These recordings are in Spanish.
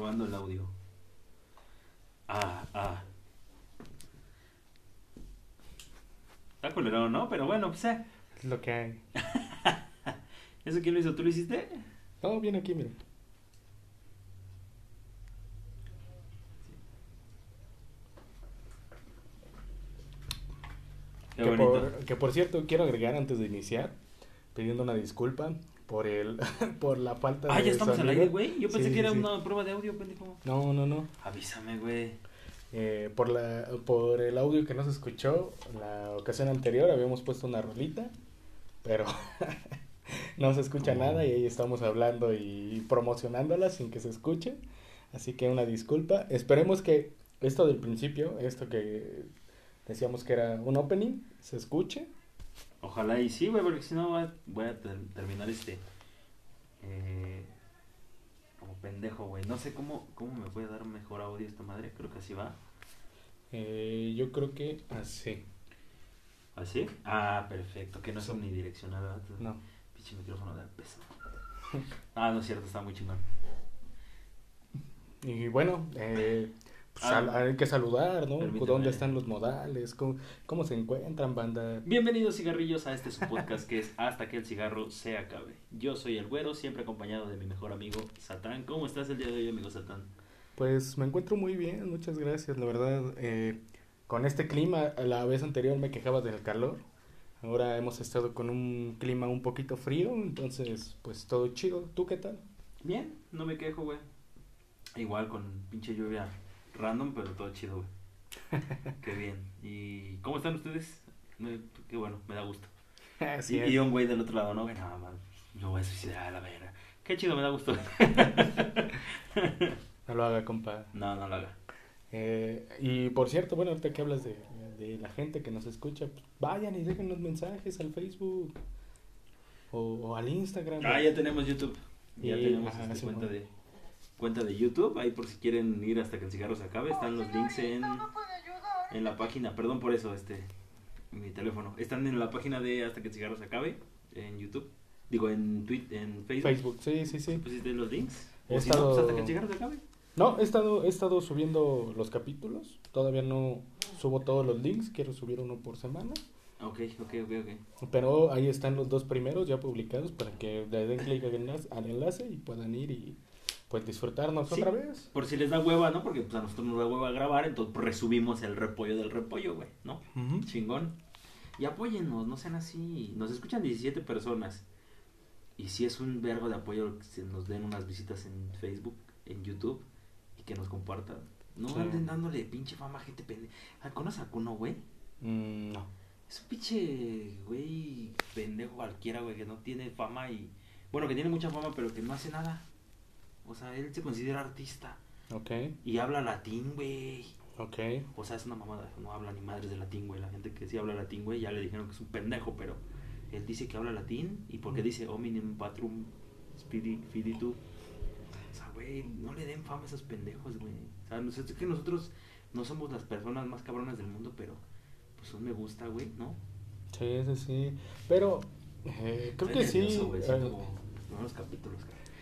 probando el audio. Ah, ah. Está culero, ¿no? Pero bueno, pues eh. Es lo que hay. ¿Eso quién lo hizo? ¿Tú lo hiciste? Todo bien aquí, mira. Qué que, bonito. por, que por cierto, quiero agregar antes de iniciar, pidiendo una disculpa por el por la falta Ah, de ya estamos al sonido. aire, güey. Yo pensé Sí, que era sí. una prueba de audio, pendejo. No, no, no. Avísame, güey. Eh, por, la, por el audio que no se escuchó la ocasión anterior habíamos puesto una rolita, pero no se escucha Oh. nada y ahí estamos hablando y promocionándola sin que se escuche. Así que una disculpa. Esperemos que esto del principio, esto que decíamos que era un opening, se escuche. Ojalá y sí, güey, porque si no voy a, a ter- terminar este. Eh, como pendejo, güey. No sé cómo, cómo me puede dar mejor audio esta madre. Creo que así va. Eh, yo creo que así. ¿Así? Ah, perfecto. Que no es omnidireccional, ¿verdad? No. Pinche micrófono de peso. Ah, no es cierto, está muy chingón. Y bueno, eh, pues, Ah. hay que saludar, ¿no? ¿Dónde están los modales? ¿Cómo, cómo se encuentran, banda? Bienvenidos cigarrillos a este su podcast que es Hasta que el cigarro se acabe. Yo soy el güero, siempre acompañado de mi mejor amigo Satán. ¿Cómo estás el día de hoy, amigo Satán? Pues me encuentro muy bien, muchas gracias, la verdad. eh, con este clima, la vez anterior me quejaba del calor. Ahora hemos estado con un clima un poquito frío, entonces pues todo chido. ¿Tú qué tal? Bien, no me quejo, güey. Igual con pinche lluvia random, pero todo chido, güey. Qué bien. ¿Y cómo están ustedes? Me- qué bueno, me da gusto. Así y, es. y un güey del otro lado, ¿no? Que nada más, yo voy a suicidar a la verga. Qué chido, me da gusto. No lo haga, compa. no, no lo haga. Eh, y por cierto, bueno, ahorita que hablas de, de la gente que nos escucha, pues, vayan y dejen los mensajes al Facebook o, o al Instagram. Ah, ya tenemos YouTube. Ya Y- tenemos ajá, este, cuenta bueno. de cuenta de YouTube. Ahí por si quieren ir hasta que el cigarro se acabe, están los links en, en la página. Perdón por eso, este mi teléfono. Están en la página de hasta que el cigarro se acabe en YouTube. Digo en Twitter, en Facebook. Facebook, sí, sí, sí. ¿Pusiste los links? He O si no, pues hasta que el cigarro se acabe. No, he estado, he estado subiendo los capítulos. Todavía no subo todos los links. Quiero subir uno por semana. Ok, ok, ok, ok. Pero ahí están los dos primeros ya publicados para que le den clic al enlace, al enlace y puedan ir y pues disfrutarnos Sí. otra vez. Por si les da hueva, ¿no? Porque pues, a nosotros nos da hueva grabar, entonces pues, resubimos el repollo del repollo, güey, ¿no? Chingón. Y apóyennos, no sean así. Nos escuchan 17 personas. Y si es un vergo de apoyo que se nos den unas visitas en Facebook, en YouTube y que nos compartan. No Sí. anden dándole pinche fama a gente pendeja. ¿Conoces a Kuno, güey? Mm, no. Es un pinche güey pendejo cualquiera, güey, que no tiene fama y. Bueno, que tiene mucha fama, pero que no hace nada. O sea, él se considera artista. Ok, Y habla latín, güey. ok. O sea, es una mamada, no habla ni madres de latín, güey. La gente que sí habla latín, güey, ya le dijeron que es un pendejo, pero él dice que habla latín y porque dice hominem patrum spiri- finitu. O sea, güey, no le den fama a esos pendejos, güey. O sea, es que nosotros no somos las personas más cabronas del mundo, pero pues un me gusta, güey, ¿no? Sí, sí, sí. Pero eh, creo que sí. güey, eh, como los capítulos,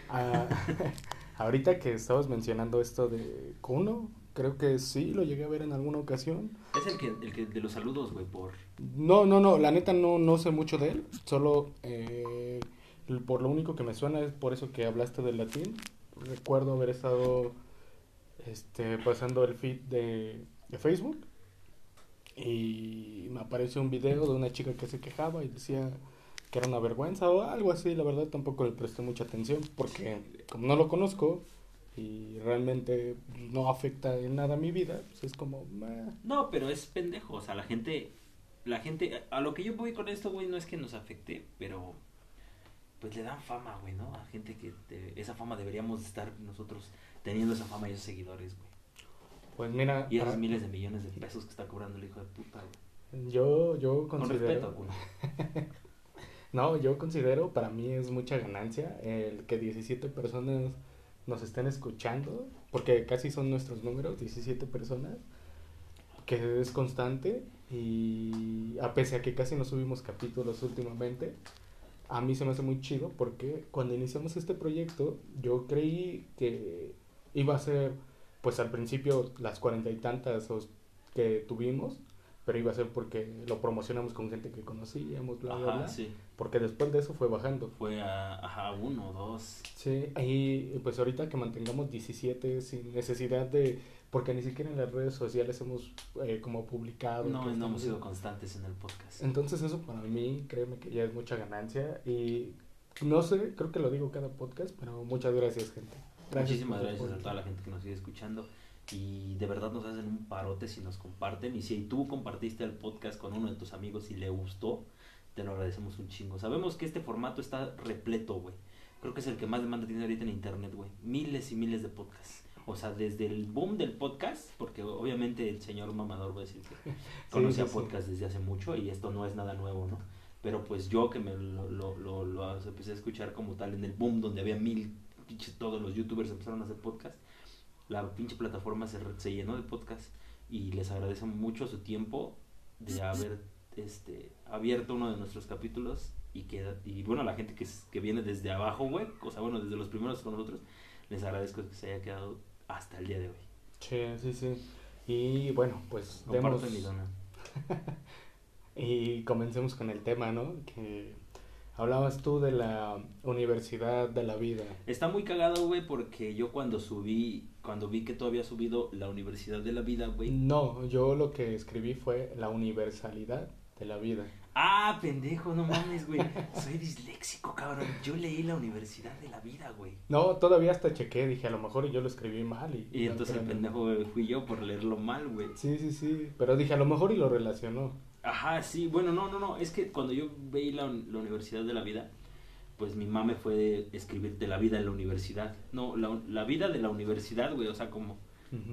cara. ah, ahorita que estabas mencionando esto de Kuno, creo que sí lo llegué a ver en alguna ocasión. Es el que, el que de los saludos, güey, por... No, no, no, la neta no, no sé mucho de él, solo eh, por lo único que me suena es por eso que hablaste del latín. Recuerdo haber estado este, pasando el feed de, de Facebook y me apareció un video de una chica que se quejaba y decía que era una vergüenza o algo así, la verdad tampoco le presté mucha atención porque como no lo conozco y realmente no afecta en nada a mi vida, pues es como... meh. No, pero es pendejo, o sea, la gente, la gente, a lo que yo voy con esto, güey, no es que nos afecte, pero pues le dan fama, güey, ¿no? A gente que te- esa fama deberíamos estar nosotros teniendo esa fama y esos seguidores, güey. Pues mira, Y esos para- miles de millones de pesos que está cobrando el hijo de puta, güey. Yo, yo Con considero, respeto, güey. no, yo considero para mí es mucha ganancia el que 17 personas nos estén escuchando, porque casi son nuestros números, 17 personas, que es constante y a pesar que casi no subimos capítulos últimamente, a mí se me hace muy chido porque cuando iniciamos este proyecto yo creí que iba a ser, pues al principio, las cuarenta y tantas que tuvimos, pero iba a ser porque lo promocionamos con gente que conocíamos, bla, bla, Ajá, bla. sí. Porque después de eso fue bajando. Fue a, ajá, uno, dos. Sí, y pues ahorita que mantengamos 17 sin necesidad de, porque ni siquiera en las redes sociales hemos eh, como publicado. No, no hemos sido constantes en el podcast. Entonces eso para mí, créeme que ya es mucha ganancia y no sé, creo que lo digo cada podcast, pero muchas gracias gente. Muchísimas gracias a toda la gente que nos sigue escuchando. Y de verdad nos hacen un parote si nos comparten. Y si tú compartiste el podcast con uno de tus amigos y le gustó, te lo agradecemos un chingo. Sabemos que este formato está repleto, güey. Creo que es el que más demanda tiene ahorita en internet, güey. Miles y miles de podcasts. O sea, desde el boom del podcast, porque obviamente el señor mamador va a decir que conocía sí, sí. podcast desde hace mucho y esto no es nada nuevo, ¿no? Pero pues yo que me lo, lo, lo- lo empecé a escuchar como tal en el boom donde había mil, todos los youtubers empezaron a hacer podcast, la pinche plataforma se, se llenó de podcast y les agradezco mucho su tiempo de haber este, abierto uno de nuestros capítulos y que y bueno, la gente que, que viene desde abajo, güey, o sea, bueno, desde los primeros con nosotros, les agradezco que se haya quedado hasta el día de hoy. Sí, sí, sí. Y bueno, pues demos... Y donan. Y comencemos con el tema, ¿no? Que hablabas tú de la universidad de la vida. Está muy cagado, güey, porque yo cuando subí, cuando vi que tú habías subido la Universidad de la Vida, güey. No, yo lo que escribí fue la universalidad de la vida. Ah, pendejo, no mames, güey. Soy disléxico, cabrón. Yo leí la Universidad de la Vida, güey. No, todavía hasta chequé, dije, a lo mejor yo lo escribí mal. Y, Y entonces el pendejo güey, fui yo por leerlo mal, güey. Sí, sí, sí, pero dije, a lo mejor y lo relacionó. Ajá, sí, bueno, no, no, no. Es que cuando yo veí la, la Universidad de la Vida, pues mi mame fue escribirte la vida en la universidad. No, la, la vida de la universidad, güey. O sea, como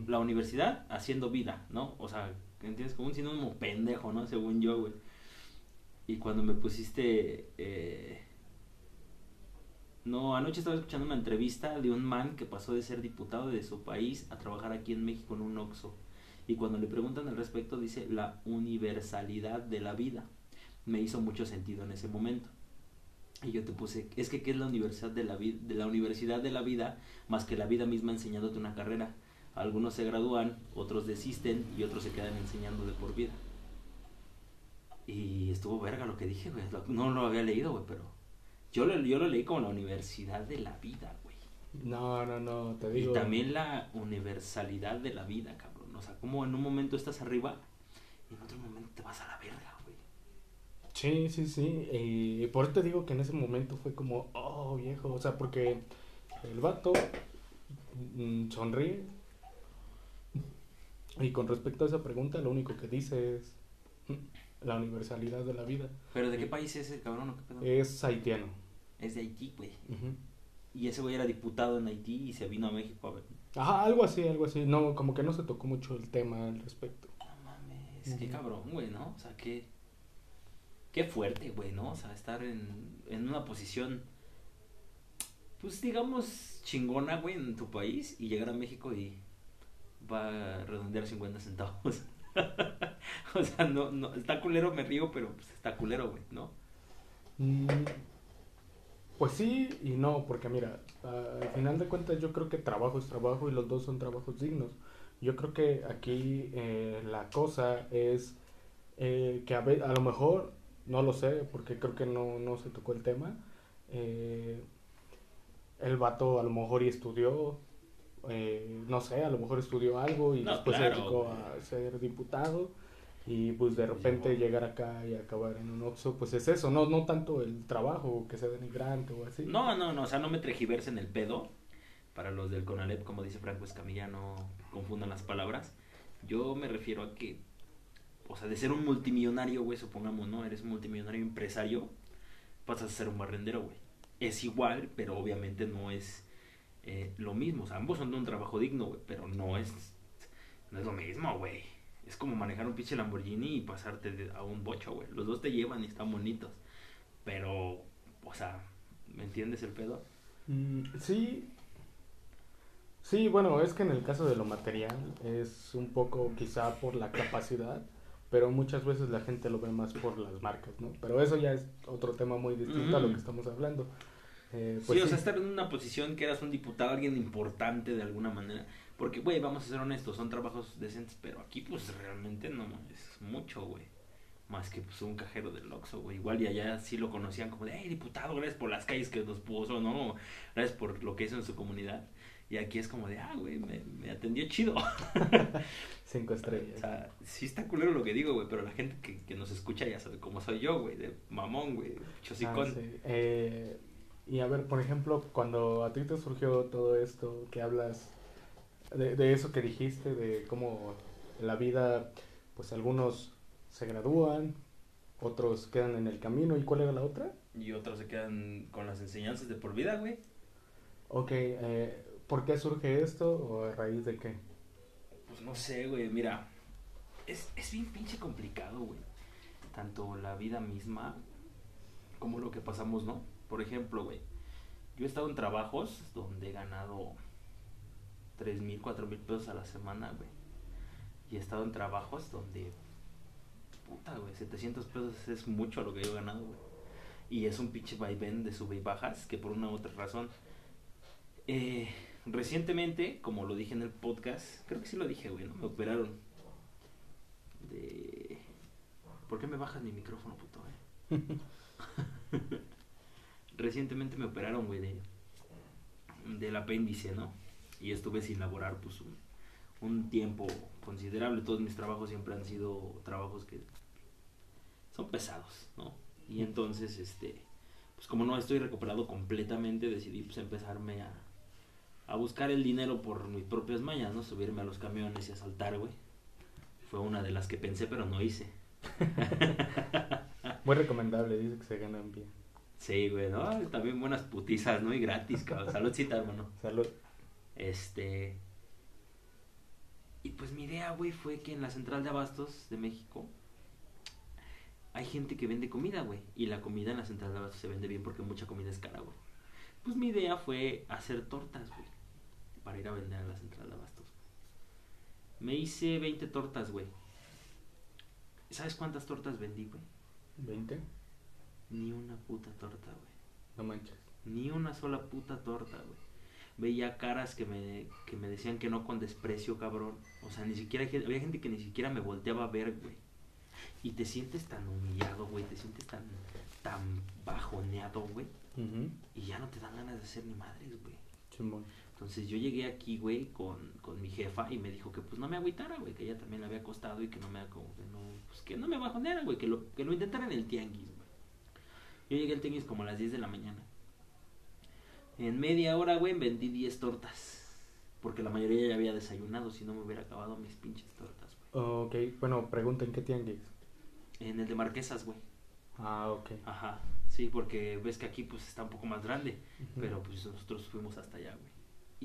la universidad haciendo vida, ¿no? O sea, ¿entiendes? Como un sinónimo pendejo, ¿no? Según yo, güey. Y cuando me pusiste... eh, No, anoche estaba escuchando una entrevista de un man que pasó de ser diputado de su país a trabajar aquí en México en un Oxxo. Y cuando le preguntan al respecto dice la universalidad de la vida. Me hizo mucho sentido en ese momento. Y yo te puse, es que ¿qué es la universidad de la vida, de la universidad de la vida más que la vida misma enseñándote una carrera? Algunos se gradúan, otros desisten y otros se quedan enseñando de por vida. Y estuvo verga lo que dije, güey. No lo había leído, güey, pero yo lo, yo lo leí como la universidad de la vida, güey. No, no, no, te digo. Y también la universalidad de la vida, cabrón. O sea, como en un momento estás arriba y en otro momento te vas a la verga. Sí, sí, sí. Y por eso te digo que en ese momento fue como, oh, viejo. O sea, porque el vato mm, sonríe. Y con respecto a esa pregunta, lo único que dice es mm, la universalidad de la vida. ¿Pero de qué país es el cabrón o qué pedo? Es haitiano. Es de Haití, güey. Y ese güey era diputado en Haití y se vino a México a ver. Ajá, algo así, algo así. No, como que no se tocó mucho el tema al respecto. No mames, qué Ujú. cabrón, güey, ¿no? O sea, qué, qué fuerte, güey, ¿no? O sea, estar en, en una posición, pues digamos, chingona, güey, en tu país y llegar a México y va a redondear 50 centavos. o sea, no, no, está culero, me río, pero pues está culero, güey, ¿no? Mm, Pues sí y no, porque mira, al final de cuentas yo creo que trabajo es trabajo y los dos son trabajos dignos. Yo creo que aquí eh, la cosa es eh, que a, a lo mejor, no lo sé, porque creo que no, no se tocó el tema, eh, el vato a lo mejor y estudió, eh, no sé, a lo mejor estudió algo y No, después claro, se dedicó güey. a ser diputado y pues de repente Llegó. llegar acá y acabar en un Oxxo, pues es eso, no, no tanto el trabajo, que sea denigrante o así. No, no, no, o sea, no me tregiversen el pedo. Para los del Conalep, como dice Franco Escamilla, no confundan las palabras. Yo me refiero a que, o sea, de ser un multimillonario, güey, supongamos, ¿no? Eres un multimillonario empresario, pasas a ser un barrendero, güey. Es igual, pero obviamente no es eh, lo mismo. O sea, ambos son de un trabajo digno, güey, pero no es, no es lo mismo, güey. Es como manejar un pinche Lamborghini y pasarte a un bocho, güey. Los dos te llevan y están bonitos. Pero, o sea, ¿me entiendes el pedo? Mm, sí. Sí, bueno, es que en el caso de lo material es un poco quizá por la capacidad, pero muchas veces la gente lo ve más por las marcas, ¿no? Pero eso ya es otro tema muy distinto a lo que estamos hablando. Eh, sí, pues o sí. sea, estar en una posición que eras un diputado, alguien importante de alguna manera. Porque, güey, vamos a ser honestos, son trabajos decentes, pero aquí, pues, realmente no es mucho, güey. Más que, pues, un cajero del Oxxo, güey. Igual y allá sí lo conocían como de, hey, diputado, gracias por las calles que nos puso, ¿no? Gracias por lo que hizo en su comunidad. Y aquí es como de, ah, güey, me, me atendió chido. Cinco estrellas. O sea, sí está culero lo que digo, güey, pero la gente que, que nos escucha ya sabe cómo soy yo, güey, de mamón, güey, chosicón. Ah, sí. Eh, y a ver, por ejemplo, cuando a ti te surgió todo esto, que hablas de, de eso que dijiste, de cómo en la vida, pues algunos se gradúan, otros quedan en el camino, ¿y cuál era la otra? Y otros se quedan con las enseñanzas de por vida, güey. Ok, eh, ¿por qué surge esto o a raíz de qué? Pues no sé, güey, mira, es, es bien pinche complicado, güey. Tanto la vida misma como lo que pasamos, ¿no? Por ejemplo, güey, yo he estado en trabajos donde he ganado tres mil, cuatro mil pesos a la semana, güey. Y he estado en trabajos donde, puta, güey, 700 pesos es mucho lo que yo he ganado, güey. Y es un pinche vaivén de sube y bajas que por una u otra razón. Eh, recientemente, como lo dije en el podcast, creo que sí lo dije, güey, ¿no? Me operaron de... ¿Por qué me bajas mi micrófono, puto, eh? Recientemente me operaron, güey, de, del apéndice, ¿no? Y estuve sin laborar, pues, un, un tiempo considerable. Todos mis trabajos siempre han sido trabajos que son pesados, ¿no? Y entonces, este, pues como no estoy recuperado completamente, decidí pues empezarme a, a buscar el dinero por mis propias mañas, ¿no? Subirme a los camiones y asaltar, güey. Fue una de las que pensé, pero no hice. Muy recomendable, dice que se ganan bien. Sí, güey, ¿no? También buenas putizas, ¿no? Y gratis, cabrón. Saludcita, hermano. Salud. Este. Y pues mi idea, güey, fue que en la central de abastos de México hay gente que vende comida, güey. Y la comida en la central de abastos se vende bien porque mucha comida es cara, güey. Pues mi idea fue hacer tortas, güey. Para ir a vender a la central de abastos. Me hice 20 tortas, güey. ¿Sabes cuántas tortas vendí, güey? ¿20? Ni una puta torta, güey. No manches. Ni una sola puta torta, güey. Veía caras que me, que me decían que no con desprecio, cabrón. O sea, ni siquiera había gente que ni siquiera me volteaba a ver, güey. Y te sientes tan humillado, güey. Te sientes tan, tan bajoneado, güey. Y ya no te dan ganas de hacer ni madres, güey. Chimón. Entonces yo llegué aquí, güey, con, con mi jefa y me dijo que pues no me agüitara, güey, que ella también le había costado y que no me como que no, pues que no me bajoneara, güey, que lo, que lo intentara en el tianguis, güey. Yo llegué al tianguis como a las 10 de la mañana. En media hora, güey, vendí 10 tortas. Porque la mayoría ya había desayunado, si no me hubiera acabado mis pinches tortas, güey. Ok, bueno, pregunta en qué tianguis. En el de Marquesas, güey. Ah, ok. Ajá. Sí, porque ves que aquí pues está un poco más grande. Pero pues nosotros fuimos hasta allá, güey.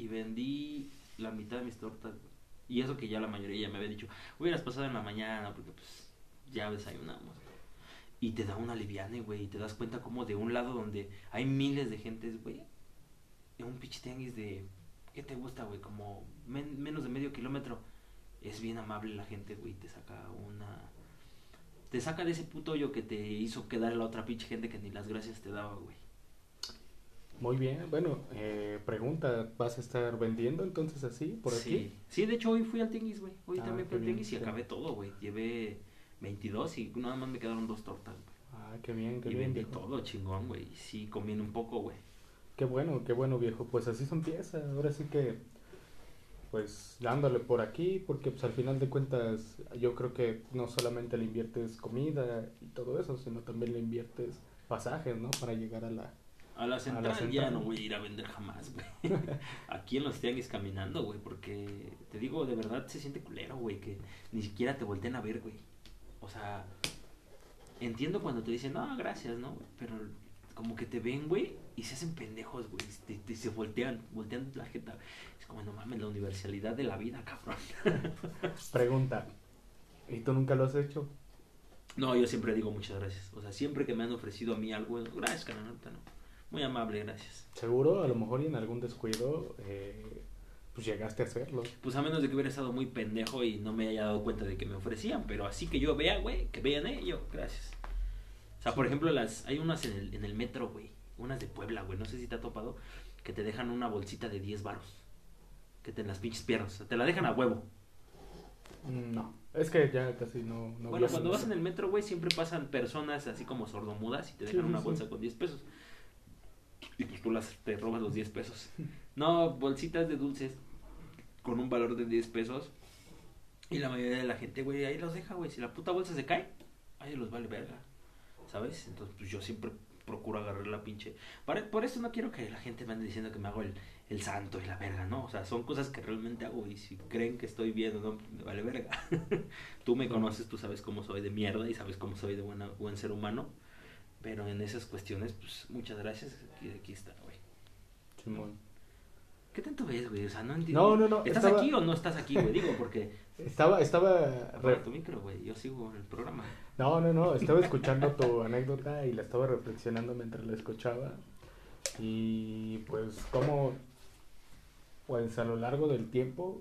Y vendí la mitad de mis tortas. Y eso que ya la mayoría ya me había dicho, hubieras pasado en la mañana porque pues ya desayunamos. Y te da una liviane, güey. Y te das cuenta como de un lado donde hay miles de gentes, güey. En un pinche tianguis de... ¿Qué te gusta, güey? Como men- menos de medio kilómetro. Es bien amable la gente, güey. Te saca una... Te saca de ese puto hoyo que te hizo quedar la otra pinche gente que ni las gracias te daba, güey. Muy bien, bueno, eh, pregunta, ¿vas a estar vendiendo entonces así por sí. aquí? Sí, de hecho hoy fui al tianguis, güey. Hoy Ah, también fui al tianguis y acabé todo, güey. Llevé 22 y nada más me quedaron dos tortas, güey. Ah, qué bien, qué Y bien. vendí viejo. todo, chingón, güey. Y sí, conviene un poco, güey. Qué bueno, qué bueno viejo, pues así se empieza, ahora sí que, pues dándole por aquí, porque pues al final de cuentas yo creo que no solamente le inviertes comida y todo eso, sino también le inviertes pasajes, ¿no? Para llegar a la... A la central, central. ya no voy a ir a vender jamás, güey. Aquí en los tianguis caminando, güey. Porque te digo, de verdad se siente culero, güey. Que ni siquiera te volteen a ver, güey. O sea, entiendo cuando te dicen, no, gracias, ¿no? Pero como que te ven, güey, y se hacen pendejos, güey. Te, te- se voltean, voltean la jeta. Es como, no mames, la universalidad de la vida, cabrón. Pregunta, ¿y tú nunca lo has hecho? No, yo siempre digo muchas gracias. O sea, siempre que me han ofrecido a mí algo, gracias, canal, no. Muy amable, gracias. Seguro, a lo mejor y en algún descuido, eh, pues llegaste a hacerlo. Pues a menos de que hubiera estado muy pendejo y no me haya dado cuenta de que me ofrecían, pero así que yo vea, güey, que vean, eh, yo, gracias. O sea, por ejemplo, las hay unas en el, en el metro, güey, unas de Puebla, güey, no sé si te ha topado, que te dejan una bolsita de 10 varos. Que te en las pinches piernas, o sea, te la dejan a huevo. Mm, No, es que ya casi no... no Bueno, cuando vas en el metro, güey, siempre pasan personas así como sordomudas y te dejan sí, una sí. bolsa con 10 pesos. Y pues tú las, te robas los 10 pesos. No, bolsitas de dulces con un valor de 10 pesos. Y la mayoría de la gente, güey, ahí los deja, güey. Si la puta bolsa se cae, ahí los vale verga. ¿Sabes? Entonces, pues yo siempre procuro agarrar la pinche. Para- por eso no quiero que la gente me ande diciendo que me hago el, el santo y la verga, ¿no? O sea, son cosas que realmente hago y si creen que estoy bien o no, me vale verga. tú me conoces, tú sabes cómo soy de mierda y sabes cómo soy de buena, buen ser humano. Pero en esas cuestiones, pues muchas gracias. Aquí, aquí está, güey. Simón. ¿Qué tanto ves, güey? O sea, no entiendo. No, no, no, ¿Estás estaba- aquí o no estás aquí, güey? Digo, porque. Estaba, estaba... Re- tu micro, güey. Yo sigo en el programa. No, no, no, estaba escuchando tu anécdota y la estaba reflexionando mientras la escuchaba. Y pues como, pues a lo largo del tiempo,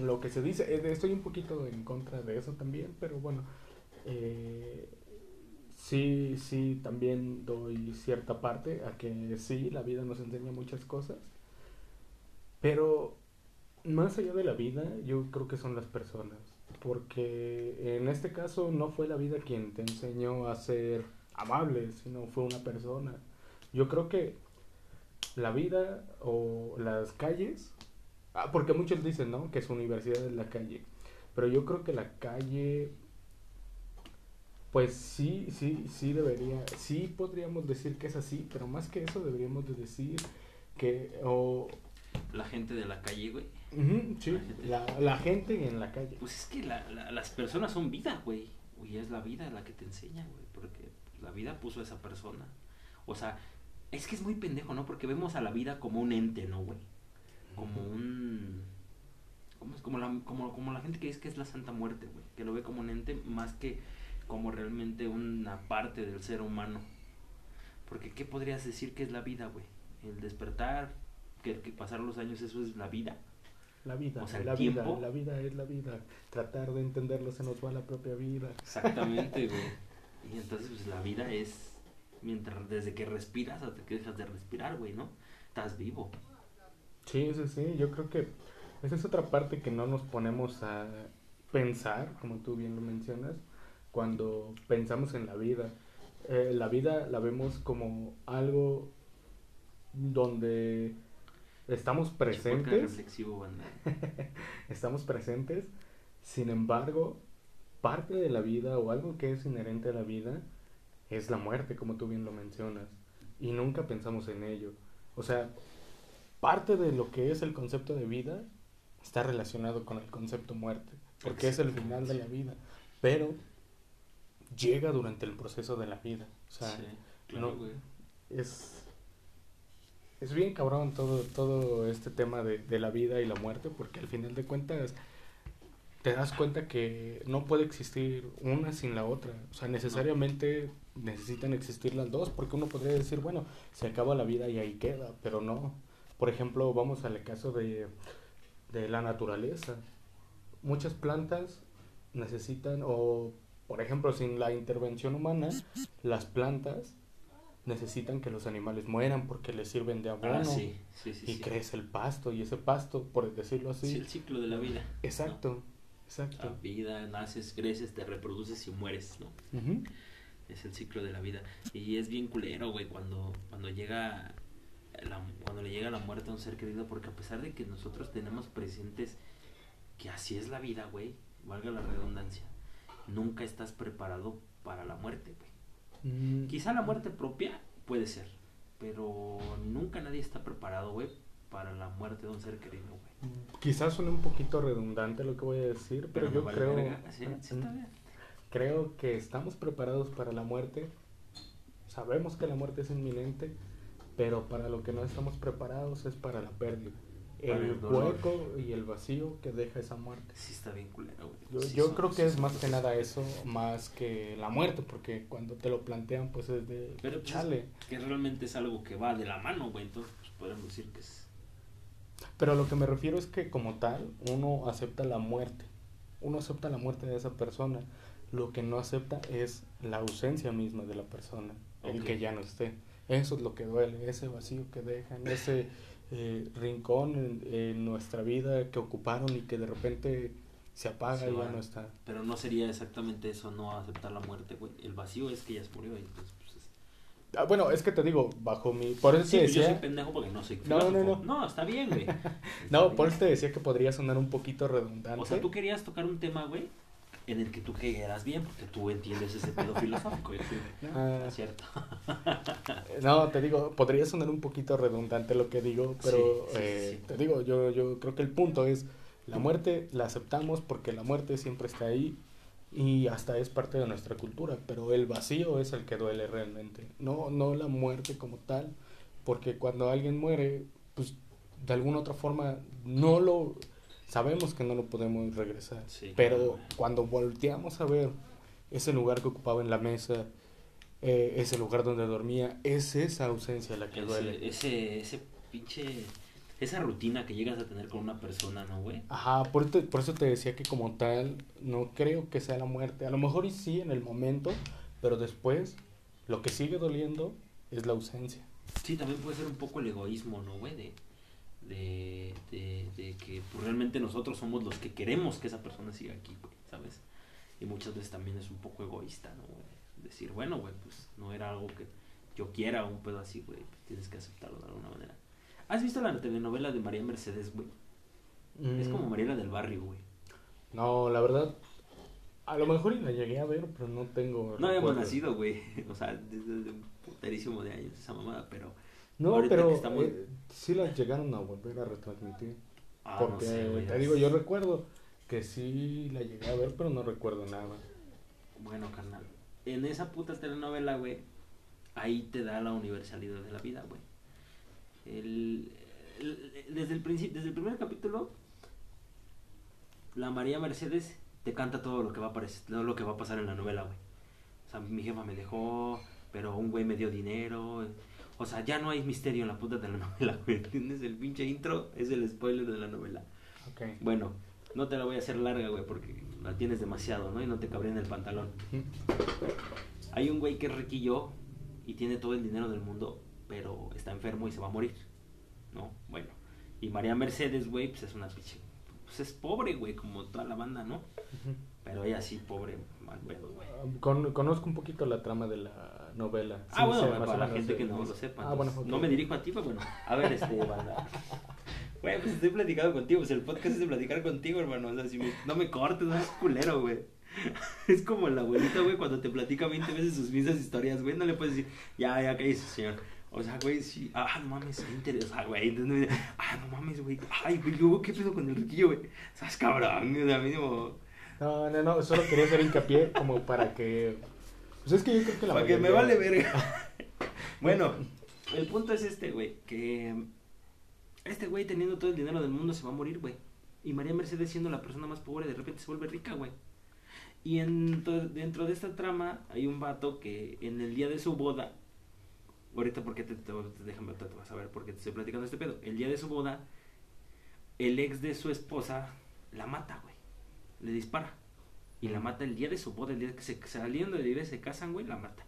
lo que se dice, eh, estoy un poquito en contra de eso también, pero bueno, eh, sí, sí, también doy cierta parte a que sí, la vida nos enseña muchas cosas, pero más allá de la vida, yo creo que son las personas. Porque en este caso no fue la vida quien te enseñó a ser amable, sino fue una persona. Yo creo que la vida o las calles, ah, porque muchos dicen, ¿no? Que su universidad es la calle. Pero yo creo que la calle, pues sí, sí, sí debería, sí podríamos decir que es así, pero más que eso deberíamos de decir que, o, La gente de la calle, güey. Sí, La gente. la, la gente en la calle. Pues es que la- la- las personas son vida, güey. Y es la vida la que te enseña, güey. Porque la vida puso a esa persona. O sea, es que es muy pendejo, ¿no? Porque vemos a la vida como un ente, ¿no, güey? Como un... Como, como, la, como, como la gente que dice que es la Santa Muerte, güey. Que lo ve como un ente más que como realmente una parte del ser humano. Porque ¿qué podrías decir que es la vida, güey? El despertar, que, que pasar los años, eso es la vida. La vida, O sea, la vida, tiempo. la vida es la vida. Tratar de entenderlo se nos va la propia vida. Exactamente, güey. Y entonces, pues la vida es mientras desde que respiras hasta que dejas de respirar, güey, ¿no? Estás vivo. Sí, sí, sí, yo creo que esa es otra parte que no nos ponemos a pensar, como tú bien lo mencionas, cuando pensamos en la vida. Eh, la vida la vemos como algo donde estamos presentes, reflexivo, banda. estamos presentes, sin embargo, parte de la vida o algo que es inherente a la vida es la muerte, como tú bien lo mencionas, y nunca pensamos en ello. O sea, parte de lo que es el concepto de vida está relacionado con el concepto muerte, porque es el final de la vida, pero llega durante el proceso de la vida. O sea, sí, claro, no- güey. es, es bien cabrón todo, todo este tema de, de la vida y la muerte, porque al final de cuentas te das cuenta que no puede existir una sin la otra. O sea, necesariamente necesitan existir las dos, porque uno podría decir, bueno, se acaba la vida y ahí queda, pero no. Por ejemplo, vamos al caso de, de la naturaleza. Muchas plantas necesitan, o por ejemplo, sin la intervención humana, las plantas necesitan que los animales mueran porque les sirven de abono Ah, sí, sí, sí. y crece el pasto y ese pasto, por decirlo así, Sí, el ciclo de la vida. exacto, La exacto. vida, naces, creces, te reproduces y mueres, ¿no? Es el ciclo de la vida. Y es bien culero, güey, cuando, cuando llega la- cuando le llega la muerte a un ser querido, porque a pesar de que nosotros tenemos presentes que así es la vida, güey, valga la redundancia, nunca estás preparado para la muerte, güey. Mm, Quizá la muerte propia puede ser, pero nunca nadie está preparado, güey, para la muerte de un ser querido, güey. Quizás suene un poquito redundante lo que voy a decir, pero, yo vale creo, verga. Sí, sí, está Mm, bien. creo que estamos preparados para la muerte. Sabemos que la muerte es inminente, pero para lo que no estamos preparados es para la pérdida. El, hueco y el vacío que deja esa muerte. Sí está bien culero, güey. Yo, Sí yo son- creo sí que es más que nada eso, más que la muerte, porque cuando te lo plantean, pues es de Pero pues, chale. que realmente es algo que va de la mano, güey, entonces pues, podemos decir que es... Pero lo que me refiero es que como tal, uno acepta la muerte. Uno acepta la muerte de esa persona. Lo que no acepta es la ausencia misma de la persona, el que ya no esté. Eso es lo que duele, ese vacío que dejan, ese eh, rincón en, en nuestra vida que ocuparon y que de repente se apaga Se y ya va. no está. Pero no sería exactamente eso, no aceptar la muerte, güey. El vacío es que ya se murió y pues, pues, es- Ah, bueno, es que te digo, bajo mi... Por eso Sí, te pues yo soy decía... pendejo porque no soy No, no, no. está bien, güey. No, por eso te decía que podría sonar un poquito redundante. O sea, tú querías tocar un tema, güey, en el que tú quedaras bien porque tú entiendes ese pedo filosófico. Ah. es cierto. No, te digo, podría sonar un poquito redundante lo que digo, pero Sí, sí, eh, sí. te digo, yo, yo creo que el punto es, la muerte la aceptamos porque la muerte siempre está ahí y hasta es parte de nuestra cultura, pero el vacío es el que duele realmente, no, no la muerte como tal, porque cuando alguien muere, pues de alguna otra forma no lo, sabemos que no lo podemos regresar, Sí, pero claro. cuando volteamos a ver ese lugar que ocupaba en la mesa, eh, ese lugar donde dormía, es esa ausencia la que duele. Ese, ese, ese pinche. Esa rutina que llegas a tener con una persona, ¿no, güey? Ajá, por, te- por eso te decía que como tal, no creo que sea la muerte. A lo mejor y sí en el momento, pero después lo que sigue doliendo es la ausencia. Sí, también puede ser un poco el egoísmo, ¿no, güey? De, de, de, de que pues, realmente nosotros somos los que queremos que esa persona siga aquí, güey, ¿sabes? Y muchas veces también es un poco egoísta, ¿no, güey? Decir, bueno, güey, pues no era algo que yo quiera o un pedo así, güey, pues, tienes que aceptarlo de alguna manera. ¿Has visto la telenovela de María Mercedes, güey? Es Mm, como Mariela del Barrio, güey. No, la verdad, a lo mejor y la llegué a ver, pero no tengo... No habíamos nacido, güey. O sea, desde, desde un puterísimo de años esa mamada, pero... No, ahorita pero que está muy- eh, sí las llegaron a volver a retransmitir. Ah, porque, no sé, te digo, yo recuerdo que sí la llegué a ver, pero no recuerdo nada. Bueno, carnal. En esa puta telenovela, güey, ahí te da la universalidad de la vida, güey. El, el- desde el principio, desde el primer capítulo, la María Mercedes te canta todo lo que va a aparecer, todo lo que va a pasar en la novela, güey. O sea, mi jefa me dejó, pero un güey me dio dinero. O sea, ya no hay misterio en la puta telenovela, güey. ¿Entiendes? El pinche intro es el spoiler de la novela. Ok. Bueno, no te la voy a hacer larga, güey, porque la tienes demasiado, ¿no? Y no te cabría en el pantalón. Hay un güey que es riquillo y tiene todo el dinero del mundo, pero está enfermo y se va a morir, ¿no? Bueno, y María Mercedes, güey, pues es una pinche... Pues es pobre, güey, como toda la banda, ¿no? Pero ella sí, pobre, mal pedo, güey. Ah, Con- conozco un poquito la trama de la novela. Ah, Sí, bueno, para la gente que no lo sepa. Ah, bueno. No me dirijo a ti, pero bueno. A ver, este, banda. Güey, pues estoy platicando contigo. Pues el podcast es de platicar contigo, hermano. O sea, si me- no me cortes, no es culero, güey. Es como la abuelita, güey, cuando te platica 20 veces sus mismas historias, güey. No le puedes decir, ya, ya, ¿qué dice, señor? O sea, güey, sí. Ah, no mames, qué interesante, güey. Entonces, ah, no mames, güey. Ay, güey, luego, ¿qué pedo con el riquillo, güey? ¿Sabes, cabrón? O sea, mínimo. No, no, no, solo quería hacer hincapié como para que... Pues es que yo creo que la Para que me vale verga. bueno, el punto es este, güey, que este güey teniendo todo el dinero del mundo se va a morir, güey. Y María Mercedes siendo la persona más pobre de repente se vuelve rica, güey. Y en dentro de esta trama hay un vato que en el día de su boda, ahorita porque te, te- déjame, te, te vas a ver porque te estoy platicando este pedo. El día de su boda, el ex de su esposa la mata, güey. Le dispara. Y la mata el día de su boda, el día que se salieron de iglesia, se casan, güey, la mata.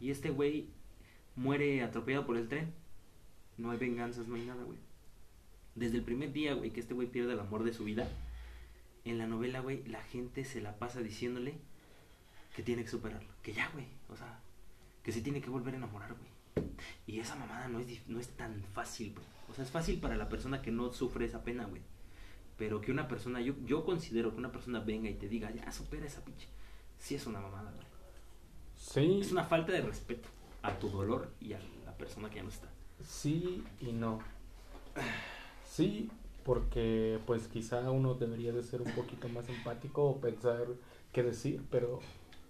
Y este güey muere atropellado por el tren. No hay venganzas, no hay nada, güey. Desde el primer día, güey, que este güey pierde el amor de su vida, en la novela, güey, la gente se la pasa diciéndole que tiene que superarlo. Que ya, güey. O sea, que se tiene que volver a enamorar, güey. Y esa mamada no es, no es tan fácil, güey. O sea, es fácil para la persona que no sufre esa pena, güey. Pero que una persona, yo, yo considero que una persona venga y te diga, ya supera esa pinche. Sí es una mamada, güey. Sí, Es una falta de respeto a tu dolor y a la persona que ya no está. sí y no. Sí, porque pues quizá uno debería de ser un poquito más empático o pensar qué decir, pero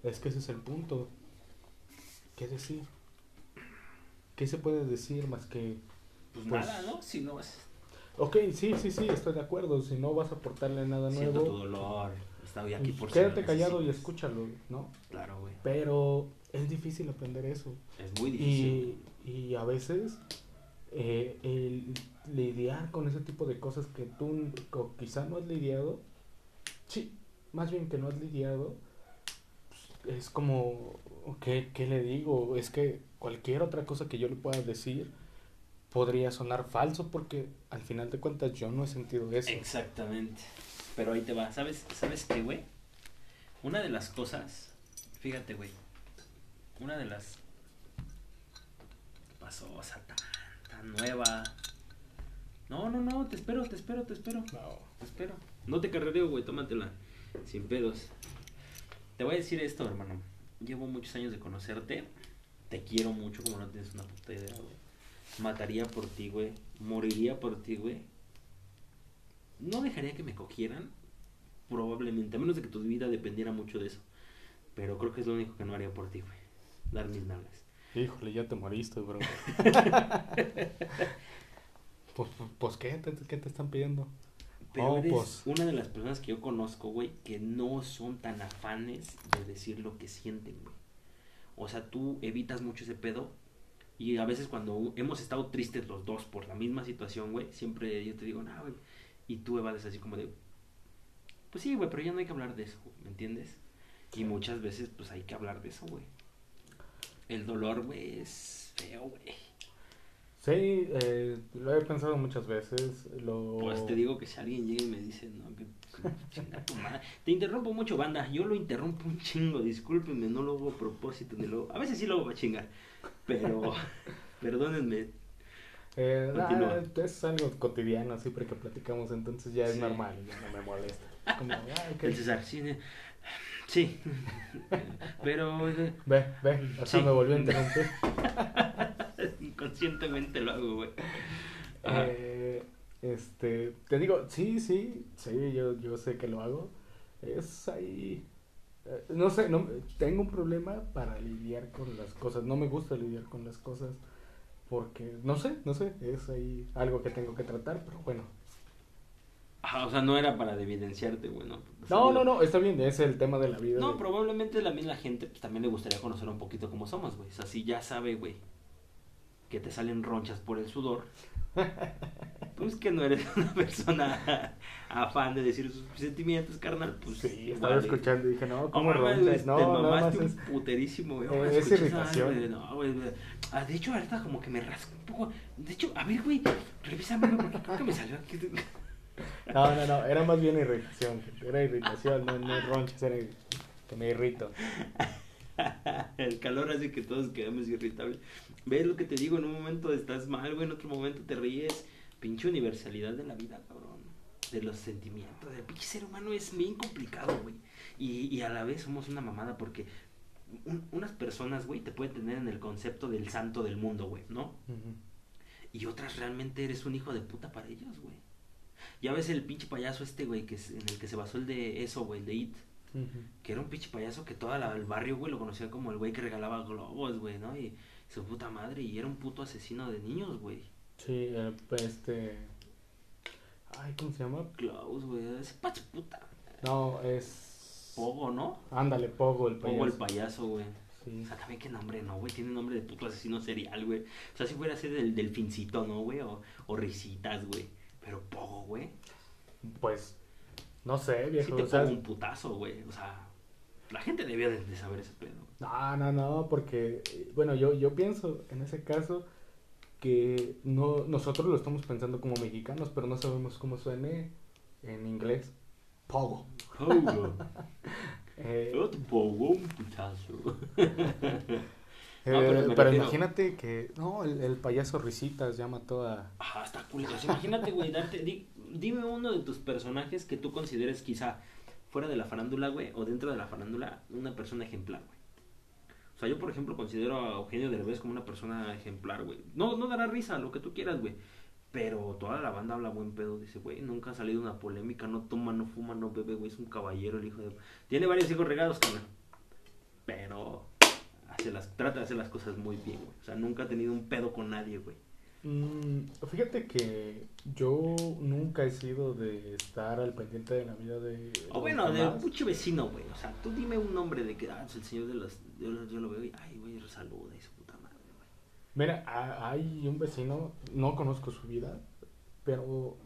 es que ese es el punto. ¿Qué decir? ¿Qué se puede decir más que... Pues, Pues- nada, ¿no? Si no vas Ok, sí, sí, sí, estoy de acuerdo. Si no vas a aportarle nada siento tu nuevo, dolor. Estoy aquí pues, por quédate callado y escúchalo, ¿no? Claro, güey. Pero es difícil aprender eso. Es muy difícil. Y, y a veces eh, el lidiar con ese tipo de cosas que tú quizá no has lidiado, sí, más bien que no has lidiado, pues, es como, ¿qué, ¿qué le digo? Es que cualquier otra cosa que yo le pueda decir podría sonar falso porque al final de cuentas yo no he sentido eso. Exactamente. Pero ahí te va. ¿Sabes, ¿sabes qué, güey? Una de las cosas, fíjate, güey. Una de las pasó, o sea, tan, tan nueva. No, no, no, te espero, te espero, te espero. No. Te espero. No te carrereo, güey, tómatela. Sin pedos. Te voy a decir esto, hermano. Llevo muchos años de conocerte. Te quiero mucho, como no tienes una puta idea, güey. Mataría por ti, güey. Moriría por ti, güey. No dejaría que me cogieran. Probablemente. A menos de que tu vida dependiera mucho de eso. Pero creo que es lo único que no haría por ti, güey. Dar mis nalgas. Híjole, ya te moriste, bro. pues, pues, pues, ¿qué? ¿Te, ¿Qué te están pidiendo? Pero Oh, eres pues. una de las personas que yo conozco, güey, que no son tan afanes de decir lo que sienten, güey. O sea, tú evitas mucho ese pedo. Y a veces cuando hemos estado tristes los dos por la misma situación, güey, siempre yo te digo, nah, güey. Y tú evades así como de, pues sí, güey, pero ya no hay que hablar de eso, ¿me entiendes? Y muchas veces, pues hay que hablar de eso, güey. El dolor, güey, es feo, güey. Sí, eh, lo he pensado muchas veces. Lo... Pues te digo que si alguien llega y me dice, no, que chinga tu madre. Te interrumpo mucho, banda. Yo lo interrumpo un chingo, discúlpenme, no lo hago a propósito. Ni lo... A veces sí lo hago para chingar, pero perdónenme. Eh, nah, es algo cotidiano, siempre que platicamos, entonces ya es Sí. normal, ya no me molesta. Como, ok. El César, sí, sí. pero eh, Ve, ve, hasta Sí. me volvió a interrumpir. inconscientemente lo hago, güey. Eh, este, te digo, sí, sí, sí, yo, yo sé que lo hago. Es ahí, no sé, no, tengo un problema para lidiar con las cosas. No me gusta lidiar con las cosas porque, no sé, no sé, es ahí algo que tengo que tratar, pero bueno. Ajá, o sea, no era para evidenciarte, güey. No, No, no, no, está bien, es el tema de la vida. No, de- probablemente la misma gente pues, también le gustaría conocer un poquito cómo somos, güey. O sea, si ya sabe, güey, que te salen ronchas por el sudor, pues que no eres una persona afán de decir sus sentimientos, carnal. Pues Sí, estaba vale. escuchando y dije, no, ¿cómo mames, ronchas? güey, No, te mamaste es... un puterísimo, güey. Ahora es irritación. güey, No, güey. Ah, de hecho, ahorita como que me rasco un poco. De hecho, a ver, güey, revísame, porque creo que me salió aquí. No, no, no, era más bien irritación. Era irritación, no, no ronchas, era que me irrito. El calor hace que todos quedamos irritables. ¿Ves lo que te digo? En un momento estás mal, güey, en otro momento te ríes. Pinche universalidad de la vida, cabrón. De los sentimientos. El pinche ser humano es bien complicado, güey. Y, y a la vez somos una mamada porque un- unas personas, güey, te pueden tener en el concepto del santo del mundo, güey, ¿no? Y otras realmente eres un hijo de puta para ellos, güey. Ya ves el pinche payaso este, güey, que es en el que se basó el de eso, güey, el de It. Que era un pinche payaso que todo el barrio, güey, lo conocía como el güey que regalaba globos, güey, ¿no? Y su puta madre, y era un puto asesino de niños, güey. Sí, eh, pues, este... Ay, ¿cómo se llama? Klaus, güey, ese pa' su puta. No, es... Pogo, ¿no? Ándale, Pogo el payaso. Pogo el payaso, güey. Sí. O sea, también qué nombre, ¿no, güey? Tiene nombre de puto asesino serial, güey. O sea, si fuera a ser del delfincito, ¿no, güey? O, o risitas, güey. Pero Pogo, güey. Pues, no sé, Sí viejo. te o sea, pongo un putazo, güey. O sea, la gente debía de, de saber ese pedo. no, no, no, porque, eh, bueno, yo, yo pienso en ese caso que no, nosotros lo estamos pensando como mexicanos, pero no sabemos cómo suene en inglés. Pogo. Pogo. Eh, Yo te pongo un putazo. eh, pero imagínate que, no, el, el payaso Risitas ya mató a... Ajá, está culero. Imagínate, güey, darte. di- dime uno de tus personajes que tú consideres quizá fuera de la farándula, güey, o dentro de la farándula, una persona ejemplar, güey. O sea, yo, por ejemplo, considero a Eugenio Derbez como una persona ejemplar, güey. No, no dará risa, lo que tú quieras, güey. Pero toda la banda habla buen pedo. Dice, güey, nunca ha salido una polémica. No toma, no fuma, no bebe, güey. Es un caballero el hijo de... Tiene varios hijos regados. Pero hace las, trata de hacer las cosas muy bien, güey. O sea, nunca ha tenido un pedo con nadie, güey. Mm, fíjate que yo nunca he sido de estar al pendiente de la vida de... O los bueno, de demás. mucho vecino, güey. O sea, tú dime un nombre de que, ah, es el señor de los. Yo, lo- yo lo veo y, ay, güey, saluda y su puta madre, güey. Mira, ha- hay un vecino, no conozco su vida, pero